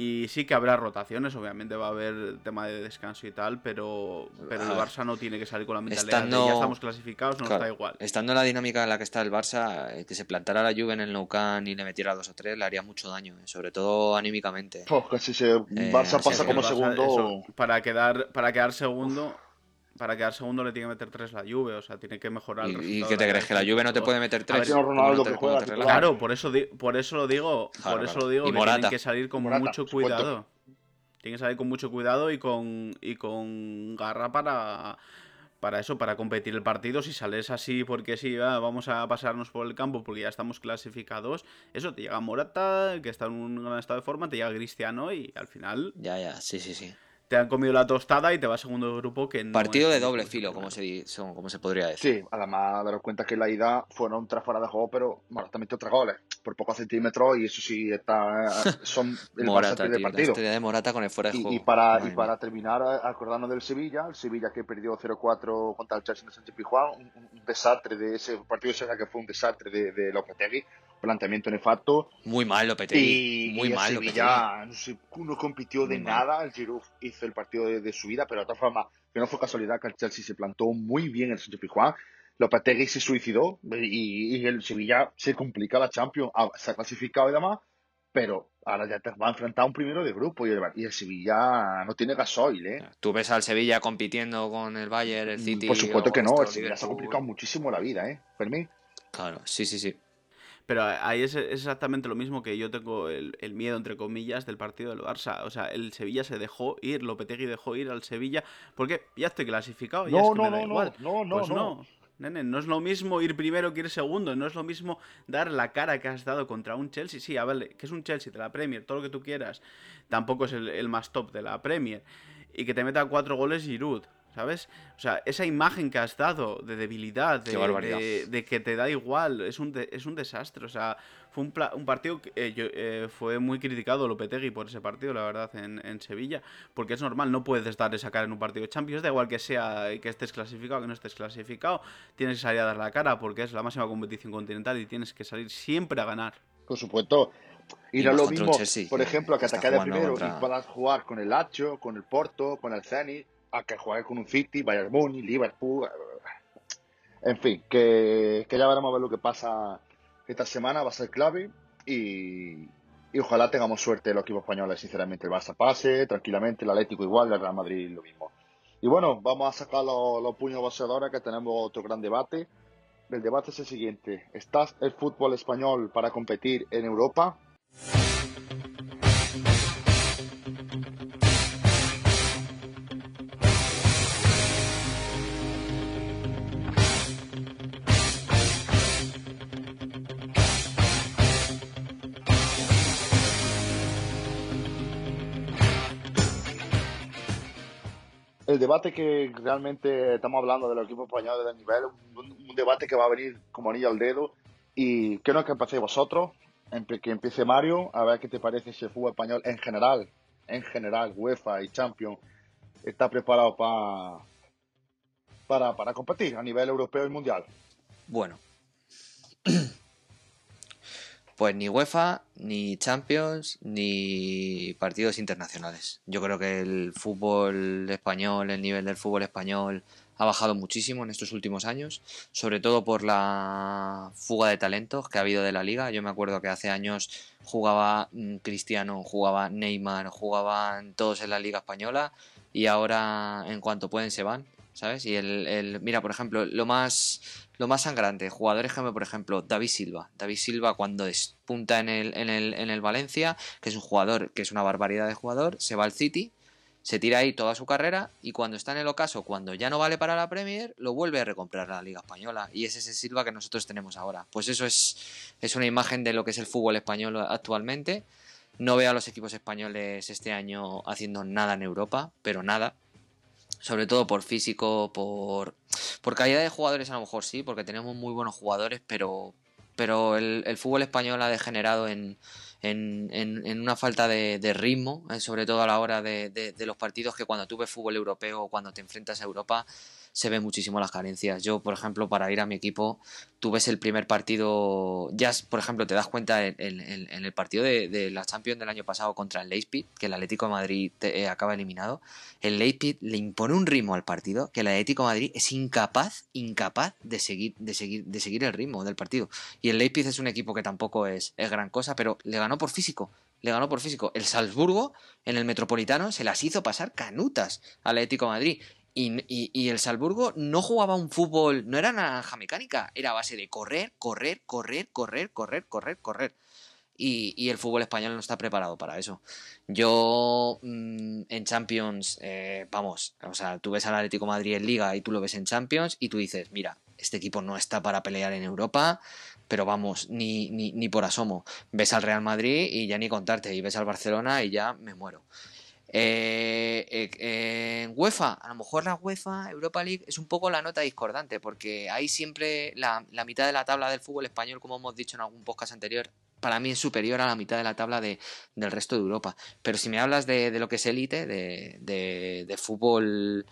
y sí que habrá rotaciones, obviamente va a haber tema de descanso y tal, pero, pero el Barça no tiene que salir con la mentalidad de ya estamos clasificados, nos da igual. Estando en la dinámica en la que está el Barça, eh, que se plantara la Juve en el Nou Camp y le metiera dos o tres, le haría mucho daño, eh, sobre todo anímicamente. Oh, si se eh, Barça pasa como segundo... para, quedar, para quedar segundo para quedar segundo le tiene que meter tres la Juve, o sea, tiene que mejorar el ¿Y, y que te crees que la Juve no te puede meter tres? claro, por eso, por eso lo digo, por eso lo digo, que tienen que salir con mucho cuidado. Tienen que salir con mucho cuidado y con, y con garra para, para eso, para competir el partido. Si sales así porque sí, vamos a pasarnos por el campo porque ya estamos clasificados, eso te llega Morata, que está en un gran estado de forma, te llega Cristiano y al final... Ya, ya, sí, sí, sí te han comido la tostada y te va segundo grupo que no Partido de doble filo, como se, como se podría decir. Sí, además daros cuenta que la ida fueron tres fuera de juego, pero Morata metió tres goles por pocos centímetros y eso sí está [laughs] son el Morata, del partido. La de Morata con el fuera de y, juego. Y, para, y para terminar, acordarnos del Sevilla, el Sevilla que perdió 0-4 contra el Chelsea de Sánchez Pijuán, un, un, desastre de ese partido, ese que fue un desastre de, de Lopetegui planteamiento nefasto. Muy mal Lopetegui. Y, muy y mal Sevilla no, compitió de nada. El Giroud hizo el partido de, su vida, pero de otra forma, que no fue casualidad que el Chelsea se plantó muy bien en el Sánchez Pijuán. Lopetegui se suicidó y, el Sevilla se complica la Champions. Ah, se ha clasificado y demás, pero ahora ya te va a enfrentar a un primero de grupo y el, Sevilla no tiene gasoil, ¿eh? Tú ves al Sevilla compitiendo con el Bayern, el City. Por supuesto que no, el Sevilla se ha complicado muchísimo la vida, ¿eh? Fermín. Claro, sí, sí, sí. Pero ahí es, exactamente lo mismo que yo tengo el, miedo, entre comillas, del partido del Barça. O sea, el Sevilla se dejó ir, Lopetegui dejó ir al Sevilla, porque ya estoy clasificado, ya es que me da igual. No, no, pues no. Nene, no es lo mismo ir primero que ir segundo, no es lo mismo dar la cara que has dado contra un Chelsea. Sí, a ver, que es un Chelsea de la Premier, todo lo que tú quieras. Tampoco es el, más top de la Premier. Y que te meta cuatro goles Giroud. ¿Sabes? O sea, esa imagen que has dado de debilidad, de, de, que te da igual, es un, es un desastre. O sea, fue un, un partido que eh, eh, fue muy criticado Lopetegui por ese partido, la verdad, en, en, Sevilla, porque es normal, no puedes dar esa cara en un partido de Champions, da igual que sea que estés clasificado, que no estés clasificado, tienes que salir a dar la cara porque es la máxima competición continental y tienes que salir siempre a ganar. Por supuesto. Y, no lo mismo, por ejemplo, que atacar de primero y puedas jugar con el Lacho, con el Porto, con el Zenit a que juegue con un City, Bayern Munich, Liverpool. En fin, que, ya veremos a ver lo que pasa esta semana, va a ser clave y, ojalá tengamos suerte los equipos españoles, sinceramente. El Barça pase tranquilamente, el Atlético igual, el Real Madrid lo mismo. Y bueno, vamos a sacar los, los puños ahora que tenemos otro gran debate. El debate es el siguiente. ¿Estás el fútbol español para competir en Europa? El debate que realmente estamos hablando de los equipos españoles del nivel, un, debate que va a venir como anillo al dedo. Y quiero que empecéis vosotros, que empiece Mario, a ver qué te parece si el fútbol español en general, en general, UEFA y Champions, está preparado para, para, para competir a nivel europeo y mundial. Bueno, Pues ni UEFA, ni Champions, ni partidos internacionales. Yo creo que el fútbol español, el nivel del fútbol español ha bajado muchísimo en estos últimos años, sobre todo por la fuga de talentos que ha habido de la liga. Yo me acuerdo que hace años jugaba mm, Cristiano, jugaba Neymar, jugaban todos en la liga española y ahora en cuanto pueden se van, ¿sabes? Y el, el mira, por ejemplo, lo más lo más sangrante, jugadores como por ejemplo David Silva. David Silva cuando despunta en el, en el, en el Valencia, que es un jugador que es una barbaridad de jugador, se va al City, se tira ahí toda su carrera y cuando está en el ocaso, cuando ya no vale para la Premier, lo vuelve a recomprar la Liga Española. Y es ese Silva que nosotros tenemos ahora. Pues eso es, es una imagen de lo que es el fútbol español actualmente. No veo a los equipos españoles este año haciendo nada en Europa, pero nada sobre todo por físico, por, por calidad de jugadores a lo mejor sí, porque tenemos muy buenos jugadores, pero, pero el, el fútbol español ha degenerado en, en, en, una falta de, de ritmo, eh, sobre todo a la hora de, de, de, los partidos que cuando tú ves fútbol europeo o cuando te enfrentas a Europa, se ven muchísimo las carencias. Yo, por ejemplo, para ir a mi equipo, tú ves el primer partido, ya, por ejemplo, te das cuenta en, el partido de, de, la Champions del año pasado contra el Leipzig, que el Atlético de Madrid te, eh, acaba eliminado, el Leipzig le impone un ritmo al partido que el Atlético de Madrid es incapaz, incapaz de seguir, de seguir, de seguir el ritmo del partido. Y el Leipzig es un equipo que tampoco es, es gran cosa, pero le ganó por físico le ganó por físico. El Salzburgo en el Metropolitano se las hizo pasar canutas al Atlético de Madrid. Y, el Salzburgo no jugaba un fútbol, no era naranja mecánica, era a base de correr, correr, correr, correr, correr, correr, correr. Y, y el fútbol español no está preparado para eso. Yo mmm, en Champions, eh, vamos, o sea, tú ves al Atlético Madrid en Liga y tú lo ves en Champions y tú dices, mira, este equipo no está para pelear en Europa, pero vamos, ni, ni, ni por asomo. Ves al Real Madrid y ya ni contarte, y ves al Barcelona y ya me muero. Eh, eh, en UEFA, a lo mejor la UEFA Europa League es un poco la nota discordante, porque hay siempre la, mitad de la tabla del fútbol español, como hemos dicho en algún podcast anterior, para mí es superior a la mitad de la tabla de, del resto de Europa. Pero si me hablas de, lo que es élite, de, de, fútbol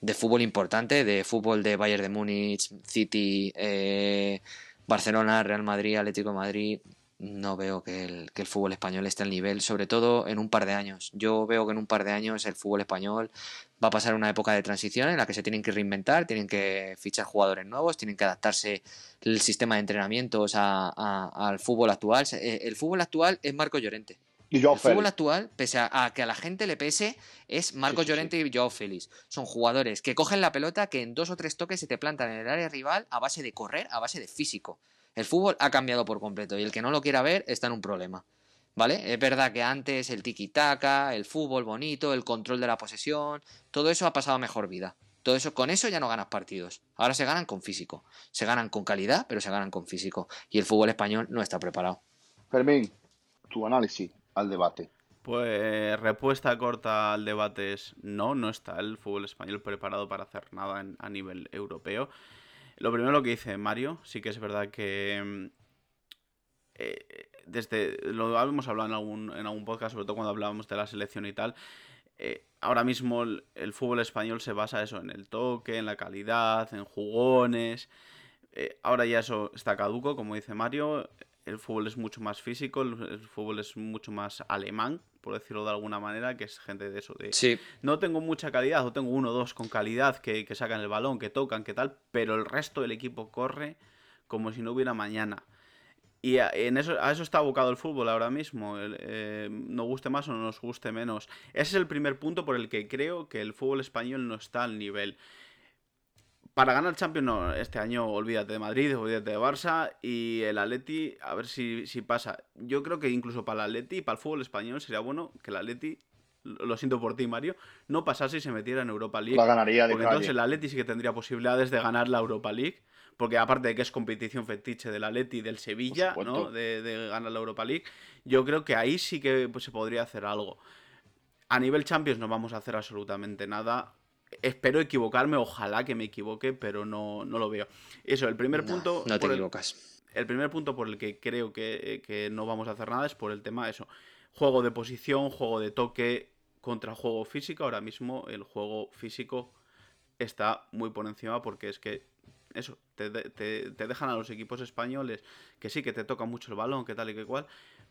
de fútbol importante, de fútbol de Bayern de Múnich, City, eh, Barcelona, Real Madrid, Atlético de Madrid, no veo que el, que el, fútbol español esté al nivel, sobre todo en un par de años. Yo veo que en un par de años el fútbol español va a pasar una época de transición en la que se tienen que reinventar, tienen que fichar jugadores nuevos, tienen que adaptarse el sistema de entrenamientos a, a, al fútbol actual. Eh, el fútbol actual es Marco Llorente. Y Joao el fútbol actual, pese a, a, que a la gente le pese, es Marco sí, sí, Llorente sí. y Joao Félix. Son jugadores que cogen la pelota, que en dos o tres toques se te plantan en el área rival a base de correr, a base de físico. El fútbol ha cambiado por completo y el que no lo quiera ver está en un problema. ¿Vale? Es verdad que antes el tiki-taka, el fútbol bonito, el control de la posesión, todo eso ha pasado a mejor vida. Todo eso, con eso ya no ganas partidos. Ahora se ganan con físico. Se ganan con calidad, pero se ganan con físico. Y el fútbol español no está preparado. Fermín, tu análisis al debate. Pues respuesta corta al debate es no, no está el fútbol español preparado para hacer nada en, a nivel europeo. Lo primero que dice Mario, sí que es verdad que eh, desde lo hemos hablado en algún, en algún podcast, sobre todo cuando hablábamos de la selección y tal. Eh, ahora mismo el, el, fútbol español se basa eso en el toque, en la calidad, en jugones. Eh, ahora ya eso está caduco, como dice Mario. El fútbol es mucho más físico, el, fútbol es mucho más alemán, por decirlo de alguna manera, que es gente de eso. De, sí. No tengo mucha calidad, o tengo uno o dos con calidad que, que sacan el balón, que tocan, que tal, pero el resto del equipo corre como si no hubiera mañana. Y a, en eso, a eso está abocado el fútbol ahora mismo. El, eh, nos guste más o nos guste menos. Ese es el primer punto por el que creo que el fútbol español no está al nivel. Para ganar Champions no, este año olvídate de Madrid, olvídate de Barça y el Atleti, a ver si, si pasa. Yo creo que incluso para el Atleti y para el fútbol español sería bueno que el Atleti, lo siento por ti Mario, no pasase y se metiera en Europa League. La ganaría de Porque entonces el Atleti sí que tendría posibilidades de ganar la Europa League porque aparte de que es competición fetiche del Atleti y del Sevilla, ¿no? De, de, ganar la Europa League, yo creo que ahí sí que pues, se podría hacer algo. A nivel Champions no vamos a hacer absolutamente nada. Espero equivocarme, ojalá que me equivoque, pero no, no lo veo. Eso, el primer no, punto... No te equivocas. El, el, primer punto por el que creo que, que no vamos a hacer nada es por el tema eso. Juego de posición, juego de toque contra juego físico. Ahora mismo el juego físico está muy por encima porque es que eso, te, te, te, dejan a los equipos españoles, que sí, que te toca mucho el balón, que tal y que cual,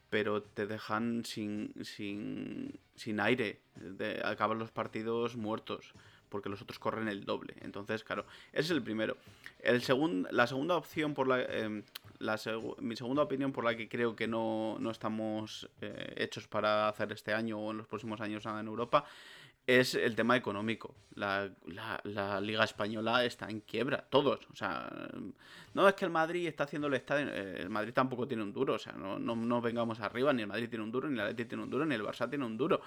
pero te dejan sin, sin, sin aire, de, acaban los partidos muertos porque los otros corren el doble. Entonces, claro, ese es el primero. El segundo, la segunda opción por la, eh, la mi segunda opinión por la que creo que no, no estamos eh, hechos para hacer este año o en los próximos años en Europa es el tema económico. La, la, la, Liga Española está en quiebra, todos. O sea, no es que el Madrid está haciendo el estadio. Eh, el Madrid tampoco tiene un duro. O sea, no, no, no vengamos arriba. Ni el Madrid tiene un duro, ni el Atleti tiene un duro, ni el Barça tiene un duro.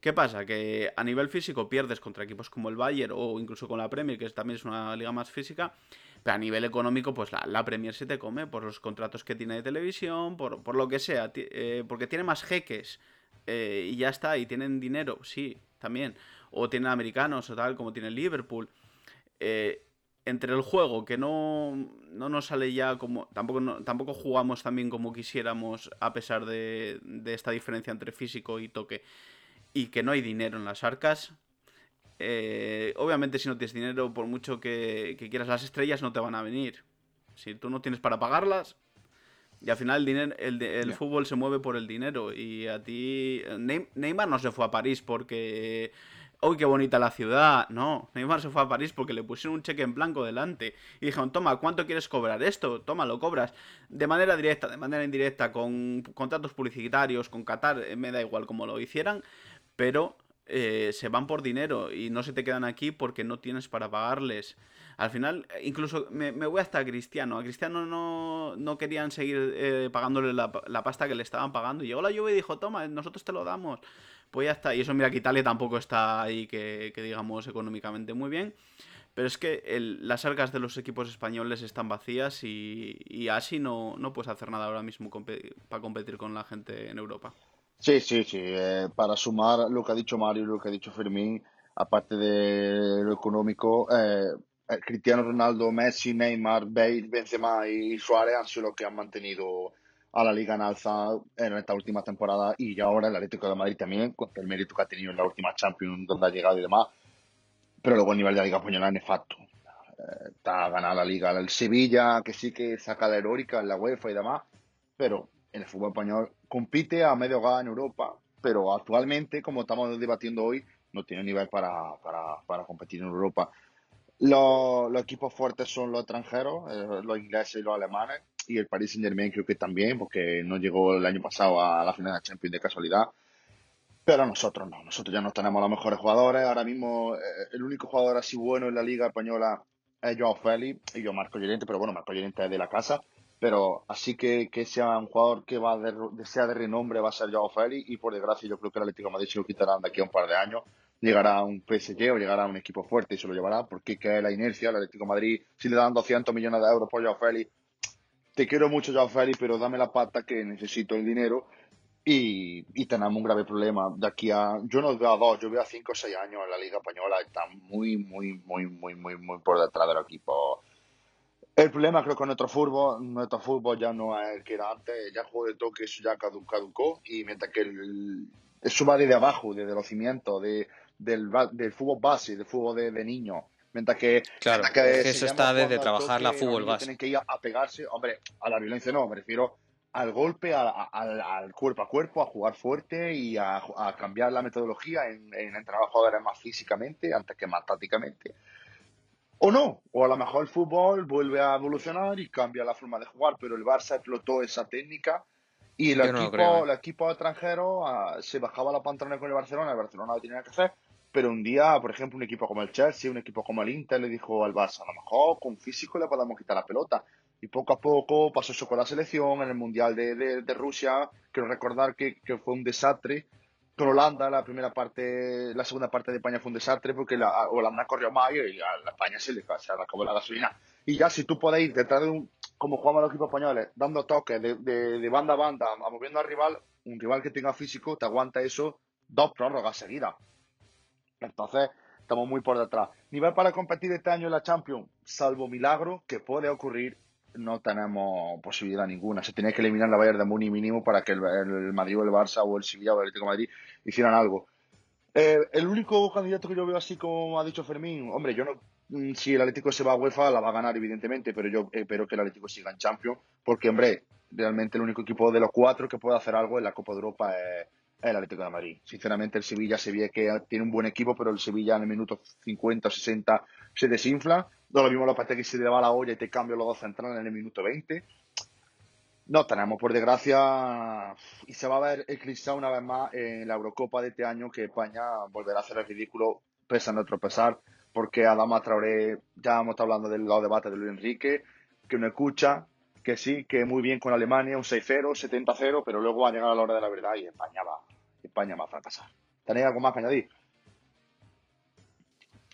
¿Qué pasa? Que a nivel físico pierdes contra equipos como el Bayern o incluso con la Premier, que también es una liga más física. Pero a nivel económico, pues la, Premier se te come por los contratos que tiene de televisión, por, por lo que sea. Eh, porque tiene más jeques. Eh, y ya está, y tienen dinero, sí, también, o tienen americanos o tal, como tiene Liverpool. Eh, entre el juego, que no, no, nos sale ya como. Tampoco, tampoco jugamos tan bien como quisiéramos, a pesar de, esta diferencia entre físico y toque, y que no hay dinero en las arcas. Eh, obviamente, si no tienes dinero, por mucho que, que quieras, las estrellas no te van a venir. Si tú no tienes para pagarlas, y al final el, dinero, el, el yeah. fútbol se mueve por el dinero. Y a ti. Neymar no se fue a París porque. ¡Uy, qué bonita la ciudad! No, Neymar se fue a París porque le pusieron un cheque en blanco delante. Y dijeron, toma, ¿cuánto quieres cobrar esto? Toma, lo cobras. De manera directa, de manera indirecta, con contratos publicitarios, con Qatar, eh, me da igual cómo lo hicieran. Pero eh, se van por dinero y no se te quedan aquí porque no tienes para pagarles. Al final, incluso me, voy hasta Cristiano. A Cristiano no, no querían seguir eh, pagándole la, la, pasta que le estaban pagando. Llegó la Juve y dijo, toma, nosotros te lo damos. Pues ya está. Y eso, mira que Italia tampoco está ahí, que, digamos, económicamente muy bien. Pero es que el, las arcas de los equipos españoles están vacías y, así no, no puedes hacer nada ahora mismo para competir con la gente en Europa. Sí, sí, sí. Eh, para sumar lo que ha dicho Mario y lo que ha dicho Fermín, aparte de lo económico, eh, Cristiano Ronaldo, Messi, Neymar, Bale, Benzema y Suárez han sido los que han mantenido a la liga en alza en esta última temporada y ya ahora el Atlético de Madrid también, con el mérito que ha tenido en la última Champions donde ha llegado y demás. Pero luego el nivel de la Liga Española es nefasto. Eh, está ganada la Liga el Sevilla, que sí que saca la heroica en la UEFA y demás, pero el fútbol español compite a medio gas en Europa, pero actualmente, como estamos debatiendo hoy, no tiene nivel para, para, para competir en Europa. Los, los, equipos fuertes son los extranjeros, eh, los ingleses y los alemanes, y el Paris Saint Germain creo que también, porque no llegó el año pasado a la final de Champions de casualidad. Pero nosotros no, nosotros ya no tenemos los mejores jugadores. Ahora mismo eh, el único jugador así bueno en la Liga Española es Joao Félix y yo Marco Llorente, pero bueno, Marco Llorente es de la casa. Pero así que, que sea un jugador que va de, sea de renombre va a ser Joao Félix y por desgracia yo creo que el Atlético de Madrid se lo quitarán de aquí a un par de años llegará a un PSG o llegará a un equipo fuerte y se lo llevará, porque que la inercia, el Atlético de Madrid, si le dan 200 millones de euros por Joao Félix, te quiero mucho Joao Félix, pero dame la pata que necesito el dinero y, y, tenemos un grave problema de aquí a, yo no veo a dos, yo veo a cinco o seis años en la Liga Española, están muy, muy, muy, muy, muy, muy por detrás del equipo. El problema creo que nuestro fútbol, nuestro fútbol ya no es el que era antes, ya el juego de toque eso ya caducó y mientras que el, eso va desde abajo, desde los cimientos, de, del, del fútbol base, del fútbol de, de niños. Mientras que, claro, mientras que eso está desde trabajar toque, la fútbol base. Tienen que ir a, a, pegarse, hombre, a la violencia no, me refiero al golpe, a, al, al cuerpo a cuerpo, a jugar fuerte y a, a cambiar la metodología en, en entrenar a jugadores más físicamente antes que más tácticamente. O no, o a lo mejor el fútbol vuelve a evolucionar y cambia la forma de jugar, pero el Barça explotó esa técnica y el Yo equipo, no creo, ¿eh? el equipo extranjero uh, se bajaba la pantalones con el Barcelona, el Barcelona lo tenía que hacer, pero un día, por ejemplo, un equipo como el Chelsea, un equipo como el Inter le dijo al Barça, a lo mejor con físico le podemos quitar la pelota. Y poco a poco pasó eso con la selección en el Mundial de, de, de Rusia. Quiero recordar que, que, fue un desastre. Con Holanda, la primera parte, la segunda parte de España fue un desastre porque la Holanda corrió más y a la España se le, se acabó la gasolina. Y ya si tú ir detrás de un, como jugamos los equipos españoles, dando toques de, de, de banda a banda, moviendo al rival, un rival que tenga físico te aguanta eso dos prórrogas seguidas. Entonces, estamos muy por detrás. Nivel para competir este año en la Champions, salvo milagro que puede ocurrir, no tenemos posibilidad ninguna. Se tenía que eliminar la Bayern de Muni mínimo para que el, el, Madrid o el Barça o el Sevilla o el Atlético de Madrid hicieran algo. Eh, el único candidato que yo veo así como ha dicho Fermín, hombre, yo no, mm, si el Atlético se va a UEFA la va a ganar evidentemente, pero yo espero que el Atlético siga en Champions, porque hombre, realmente el único equipo de los cuatro que puede hacer algo en la Copa de Europa es, el Atlético de Madrid. Sinceramente el Sevilla se ve que tiene un buen equipo, pero el Sevilla en el minuto 50 o 60 se desinfla. No lo mismo la parte que se le va la olla y te cambia los dos centrales en el minuto 20. No tenemos, por desgracia, y se va a ver eclipsado una vez más en la Eurocopa de este año que España volverá a hacer el ridículo, pese a nuestro pesar, porque Adama Traoré, ya hemos estado hablando del lado debate de Luis Enrique, que no escucha, que sí, que muy bien con Alemania, un 6-0, 70-0, pero luego va a llegar a la hora de la verdad y España va, España va a fracasar. ¿Tenéis algo más que añadir?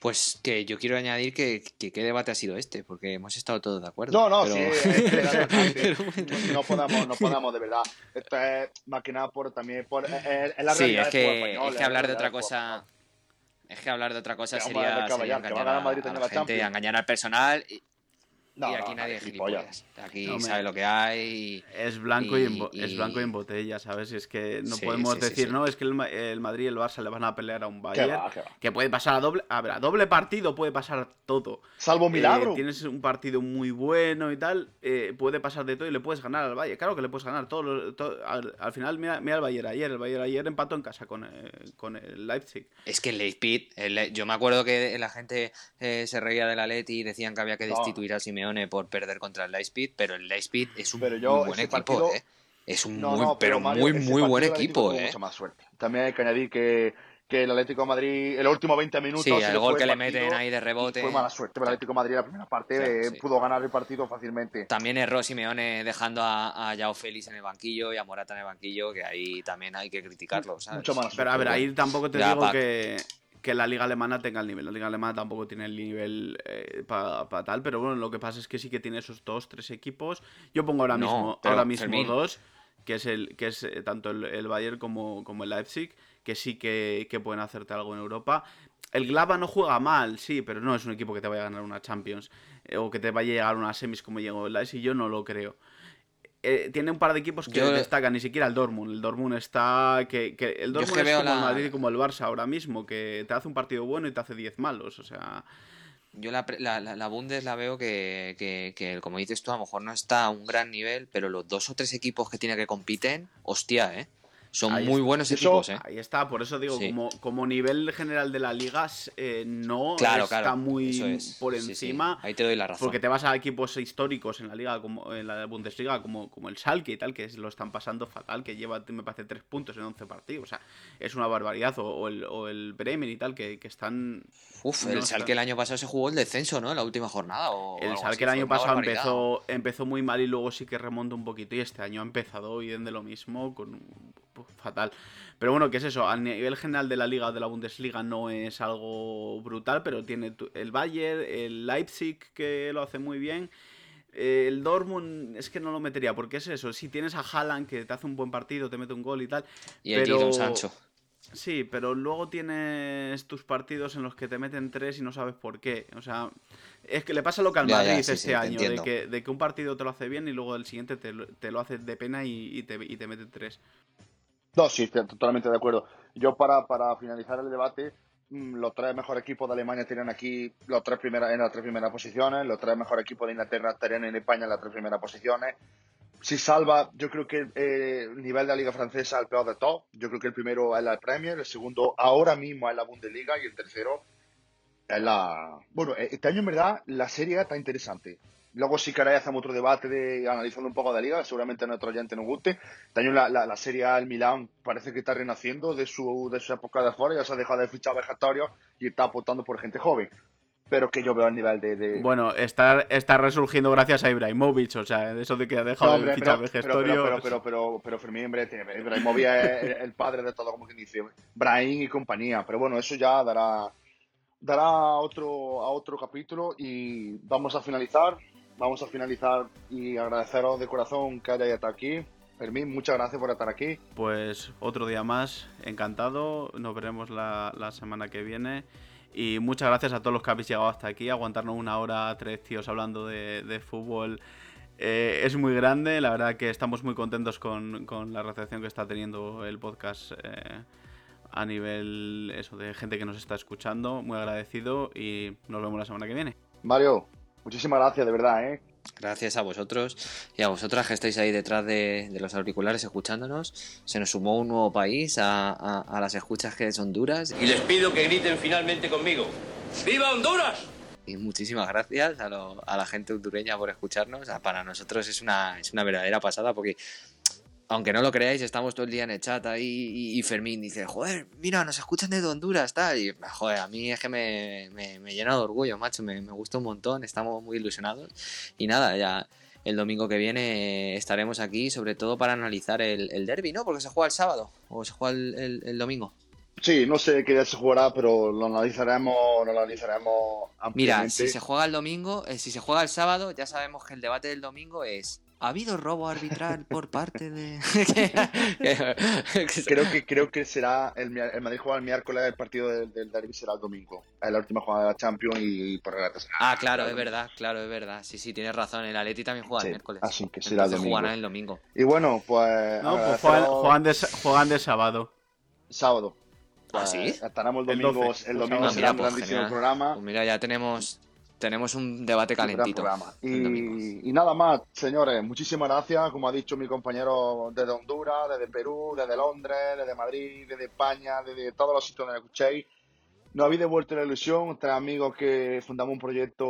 Pues que yo quiero añadir que, qué debate ha sido este, porque hemos estado todos de acuerdo. No, no, sí, [laughs] no, podemos, no podemos, de verdad. Esto es más que nada por también por eh, eh, la Sí, es que, es que hablar de otra cosa. Es que hablar de otra cosa sería, engañar, a, la gente, engañar al personal y, y aquí nadie es gilipollas. Aquí sabe lo que hay. es, blanco y, en es blanco y en botella, ¿sabes? Es que no podemos decir, no, es que el, Madrid y el Barça le van a pelear a un Bayern. Que puede pasar a doble. A ver, a doble partido puede pasar todo. Salvo milagro. Eh, tienes un partido muy bueno y tal, eh, puede pasar de todo y le puedes ganar al Bayern. Claro que le puedes ganar. Todo, al, final, mira, mira el Bayern ayer. El Bayern ayer empató en casa con, eh, con el Leipzig. Es que el Leipzig, yo me acuerdo que la gente se reía del Atleti y decían que había que destituir a Simeone por perder contra el Lightspeed, pero el Lightspeed es un muy buen equipo, ¿eh? Es un muy, pero, muy, muy buen equipo, ¿eh? Mucha más suerte. También hay que añadir que, que el Atlético de Madrid, el último 20 minutos. Sí, el gol que le meten ahí de rebote. Fue mala suerte, pero el Atlético de Madrid, la primera parte, eh, pudo ganar el partido fácilmente. También erró Simeone dejando a, a Yao Félix en el banquillo y a Morata en el banquillo, que ahí también hay que criticarlo. ¿sabes? Mucho más Pero a ver, ahí tampoco te digo que que la liga alemana tenga el nivel. La liga alemana tampoco tiene el nivel eh, para tal, pero bueno, lo que pasa es que sí que tiene esos dos, tres equipos. Yo pongo ahora mismo, ahora mismo dos, que es el, que es eh, tanto el, Bayern como, como, el Leipzig, que sí que, pueden hacerte algo en Europa. El Glava no juega mal, sí, pero no es un equipo que te vaya a ganar una Champions eh, o que te vaya a llegar a una semis como llegó el Leipzig, yo no lo creo. Eh, tiene un par de equipos que destacan, ni siquiera el Dortmund. El Dortmund está. que, el Dortmund es, como el Madrid y como el Barça ahora mismo, que te hace un partido bueno y te hace 10 malos. O sea. Yo la, la, la, Bundes la veo que, que, como dices tú, a lo mejor no está a un gran nivel, pero los dos o tres equipos que tiene que compiten, hostia, ¿eh? Son muy buenos equipos, ¿eh? Ahí está, por eso digo, como, como nivel general de la liga eh, no está muy por encima. Ahí te doy la razón. Porque te vas a equipos históricos en la liga, como en la Bundesliga, como, como el Schalke y tal, que lo están pasando fatal, que lleva, me parece, tres puntos en 11 partidos. O sea, es una barbaridad. O, el, o el Bremen y tal, que, están... Uf, el Schalke el año pasado se jugó el descenso, ¿no? En la última jornada. O el Schalke el año pasado empezó, empezó muy mal y luego sí que remonta un poquito. Y este año ha empezado y de lo mismo con fatal. Pero bueno, ¿qué es eso? A nivel general de la liga de la Bundesliga no es algo brutal, pero tiene el Bayern, el Leipzig que lo hace muy bien. Eh, el Dortmund es que no lo metería, porque es eso. Si tienes a Haaland que te hace un buen partido, te mete un gol y tal. Y el pero... Sancho. Sí, pero luego tienes tus partidos en los que te meten tres y no sabes por qué. O sea, es que le pasa lo que al Madrid este año, de que, de que, un partido te lo hace bien y luego el siguiente te, te lo hace de pena y, te, y te mete tres. No, sí, totalmente de acuerdo. Yo para, para finalizar el debate, mm, los tres mejores equipos de Alemania tienen aquí los tres primeras, en las tres primeras posiciones, los tres mejores equipos de Inglaterra estarían en España en las tres primeras posiciones. Si salva, yo creo que eh, el nivel de la Liga Francesa es el peor de todos. Yo creo que el primero es la Premier, el segundo ahora mismo es la Bundesliga y el tercero es la... Bueno, e-, este año en verdad la serie está interesante. Luego si queréis hacemos otro debate de analizando un poco de la liga, seguramente a nuestro oyente nos guste. También la, la, Serie A, el Milán, parece que está renaciendo de su, de su época de fuera, ya se ha dejado de fichar vegetario y está apostando por gente joven. Pero que yo veo el nivel de... Bueno, está, está resurgiendo gracias a Ibrahimovic, o sea, eso de que ha dejado de fichar vegetario... Pero, pero, pero, pero, Fermín, hombre, Ibrahimovic es el padre de todo, como quien dice, Brahim y compañía. Pero bueno, eso ya dará dará otro, a otro capítulo y vamos a finalizar vamos a finalizar y agradeceros de corazón que hayáis estado aquí. Fermín, muchas gracias por estar aquí. Pues otro día más, encantado. Nos veremos la, semana que viene. Y muchas gracias a todos los que habéis llegado hasta aquí. Aguantarnos una hora, tres tíos hablando de, fútbol. Eh, es muy grande, la verdad que estamos muy contentos con, la recepción que está teniendo el podcast. Eh, a nivel eso de gente que nos está escuchando. Muy agradecido y nos vemos la semana que viene. Mario, muchísimas gracias, de verdad, ¿eh? Gracias a vosotros y a vosotras que estáis ahí detrás de, los auriculares escuchándonos. Se nos sumó un nuevo país a, a las escuchas que es Honduras. Y les pido que griten finalmente conmigo. ¡Viva Honduras! Y muchísimas gracias a, a, la gente hondureña por escucharnos. Para nosotros es una, es una verdadera pasada porque aunque no lo creáis, estamos todo el día en el chat ahí y, Fermín dice, joder, mira, nos escuchan desde Honduras, tal. Y, joder, a mí es que me, me, llena de orgullo, macho, me, me, gusta un montón, estamos muy ilusionados. Y nada, ya el domingo que viene estaremos aquí, sobre todo para analizar el, el derby, ¿no? Porque se juega el sábado o se juega el, el, domingo. Sí, no sé qué día se jugará, pero lo analizaremos, lo analizaremos ampliamente. Mira, si se juega el domingo, eh, si se juega el sábado, ya sabemos que el debate del domingo es ¿Ha habido robo arbitral por parte de.? [laughs] creo que creo que será. El, Madrid juega el miércoles, el partido del, del Derby será el domingo. Es la última jugada de la Champions y, por regate Ah, claro, es verdad, claro, es verdad. Sí, sí, tienes razón. El Atleti también juega el miércoles. Así que será el domingo. Juegan el domingo. Y bueno, pues. No, pues juegan, de, juegan de sábado. Sábado. ¿Ah, sí? Pues, estaremos el domingo. El, domingo será un pues grandísimo programa. Pues mira, ya tenemos tenemos un debate calentito. Y, y, nada más, señores, muchísimas gracias. Como ha dicho mi compañero desde Honduras, desde Perú, desde Londres, desde Madrid, desde España, desde todos los sitios donde escuchéis. Nos habéis devuelto la ilusión, tres amigos que fundamos un proyecto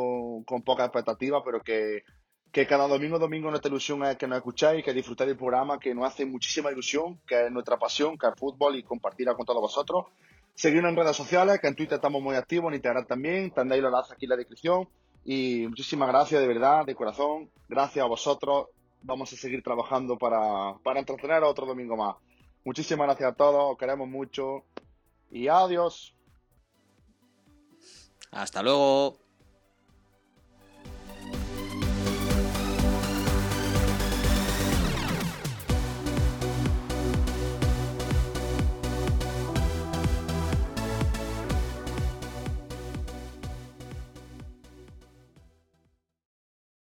con poca expectativa, pero que, que cada domingo domingo nuestra ilusión es que nos escucháis, que disfrutéis del programa, que nos hace muchísima ilusión, que es nuestra pasión, que es el fútbol y compartirla con todos vosotros. Seguirnos en redes sociales, que en Twitter estamos muy activos, en Instagram también. Tendréis los enlaces aquí en la descripción. Y muchísimas gracias, de verdad, de corazón. Gracias a vosotros. Vamos a seguir trabajando para, para entretener otro domingo más. Muchísimas gracias a todos, os queremos mucho. Y adiós. Hasta luego.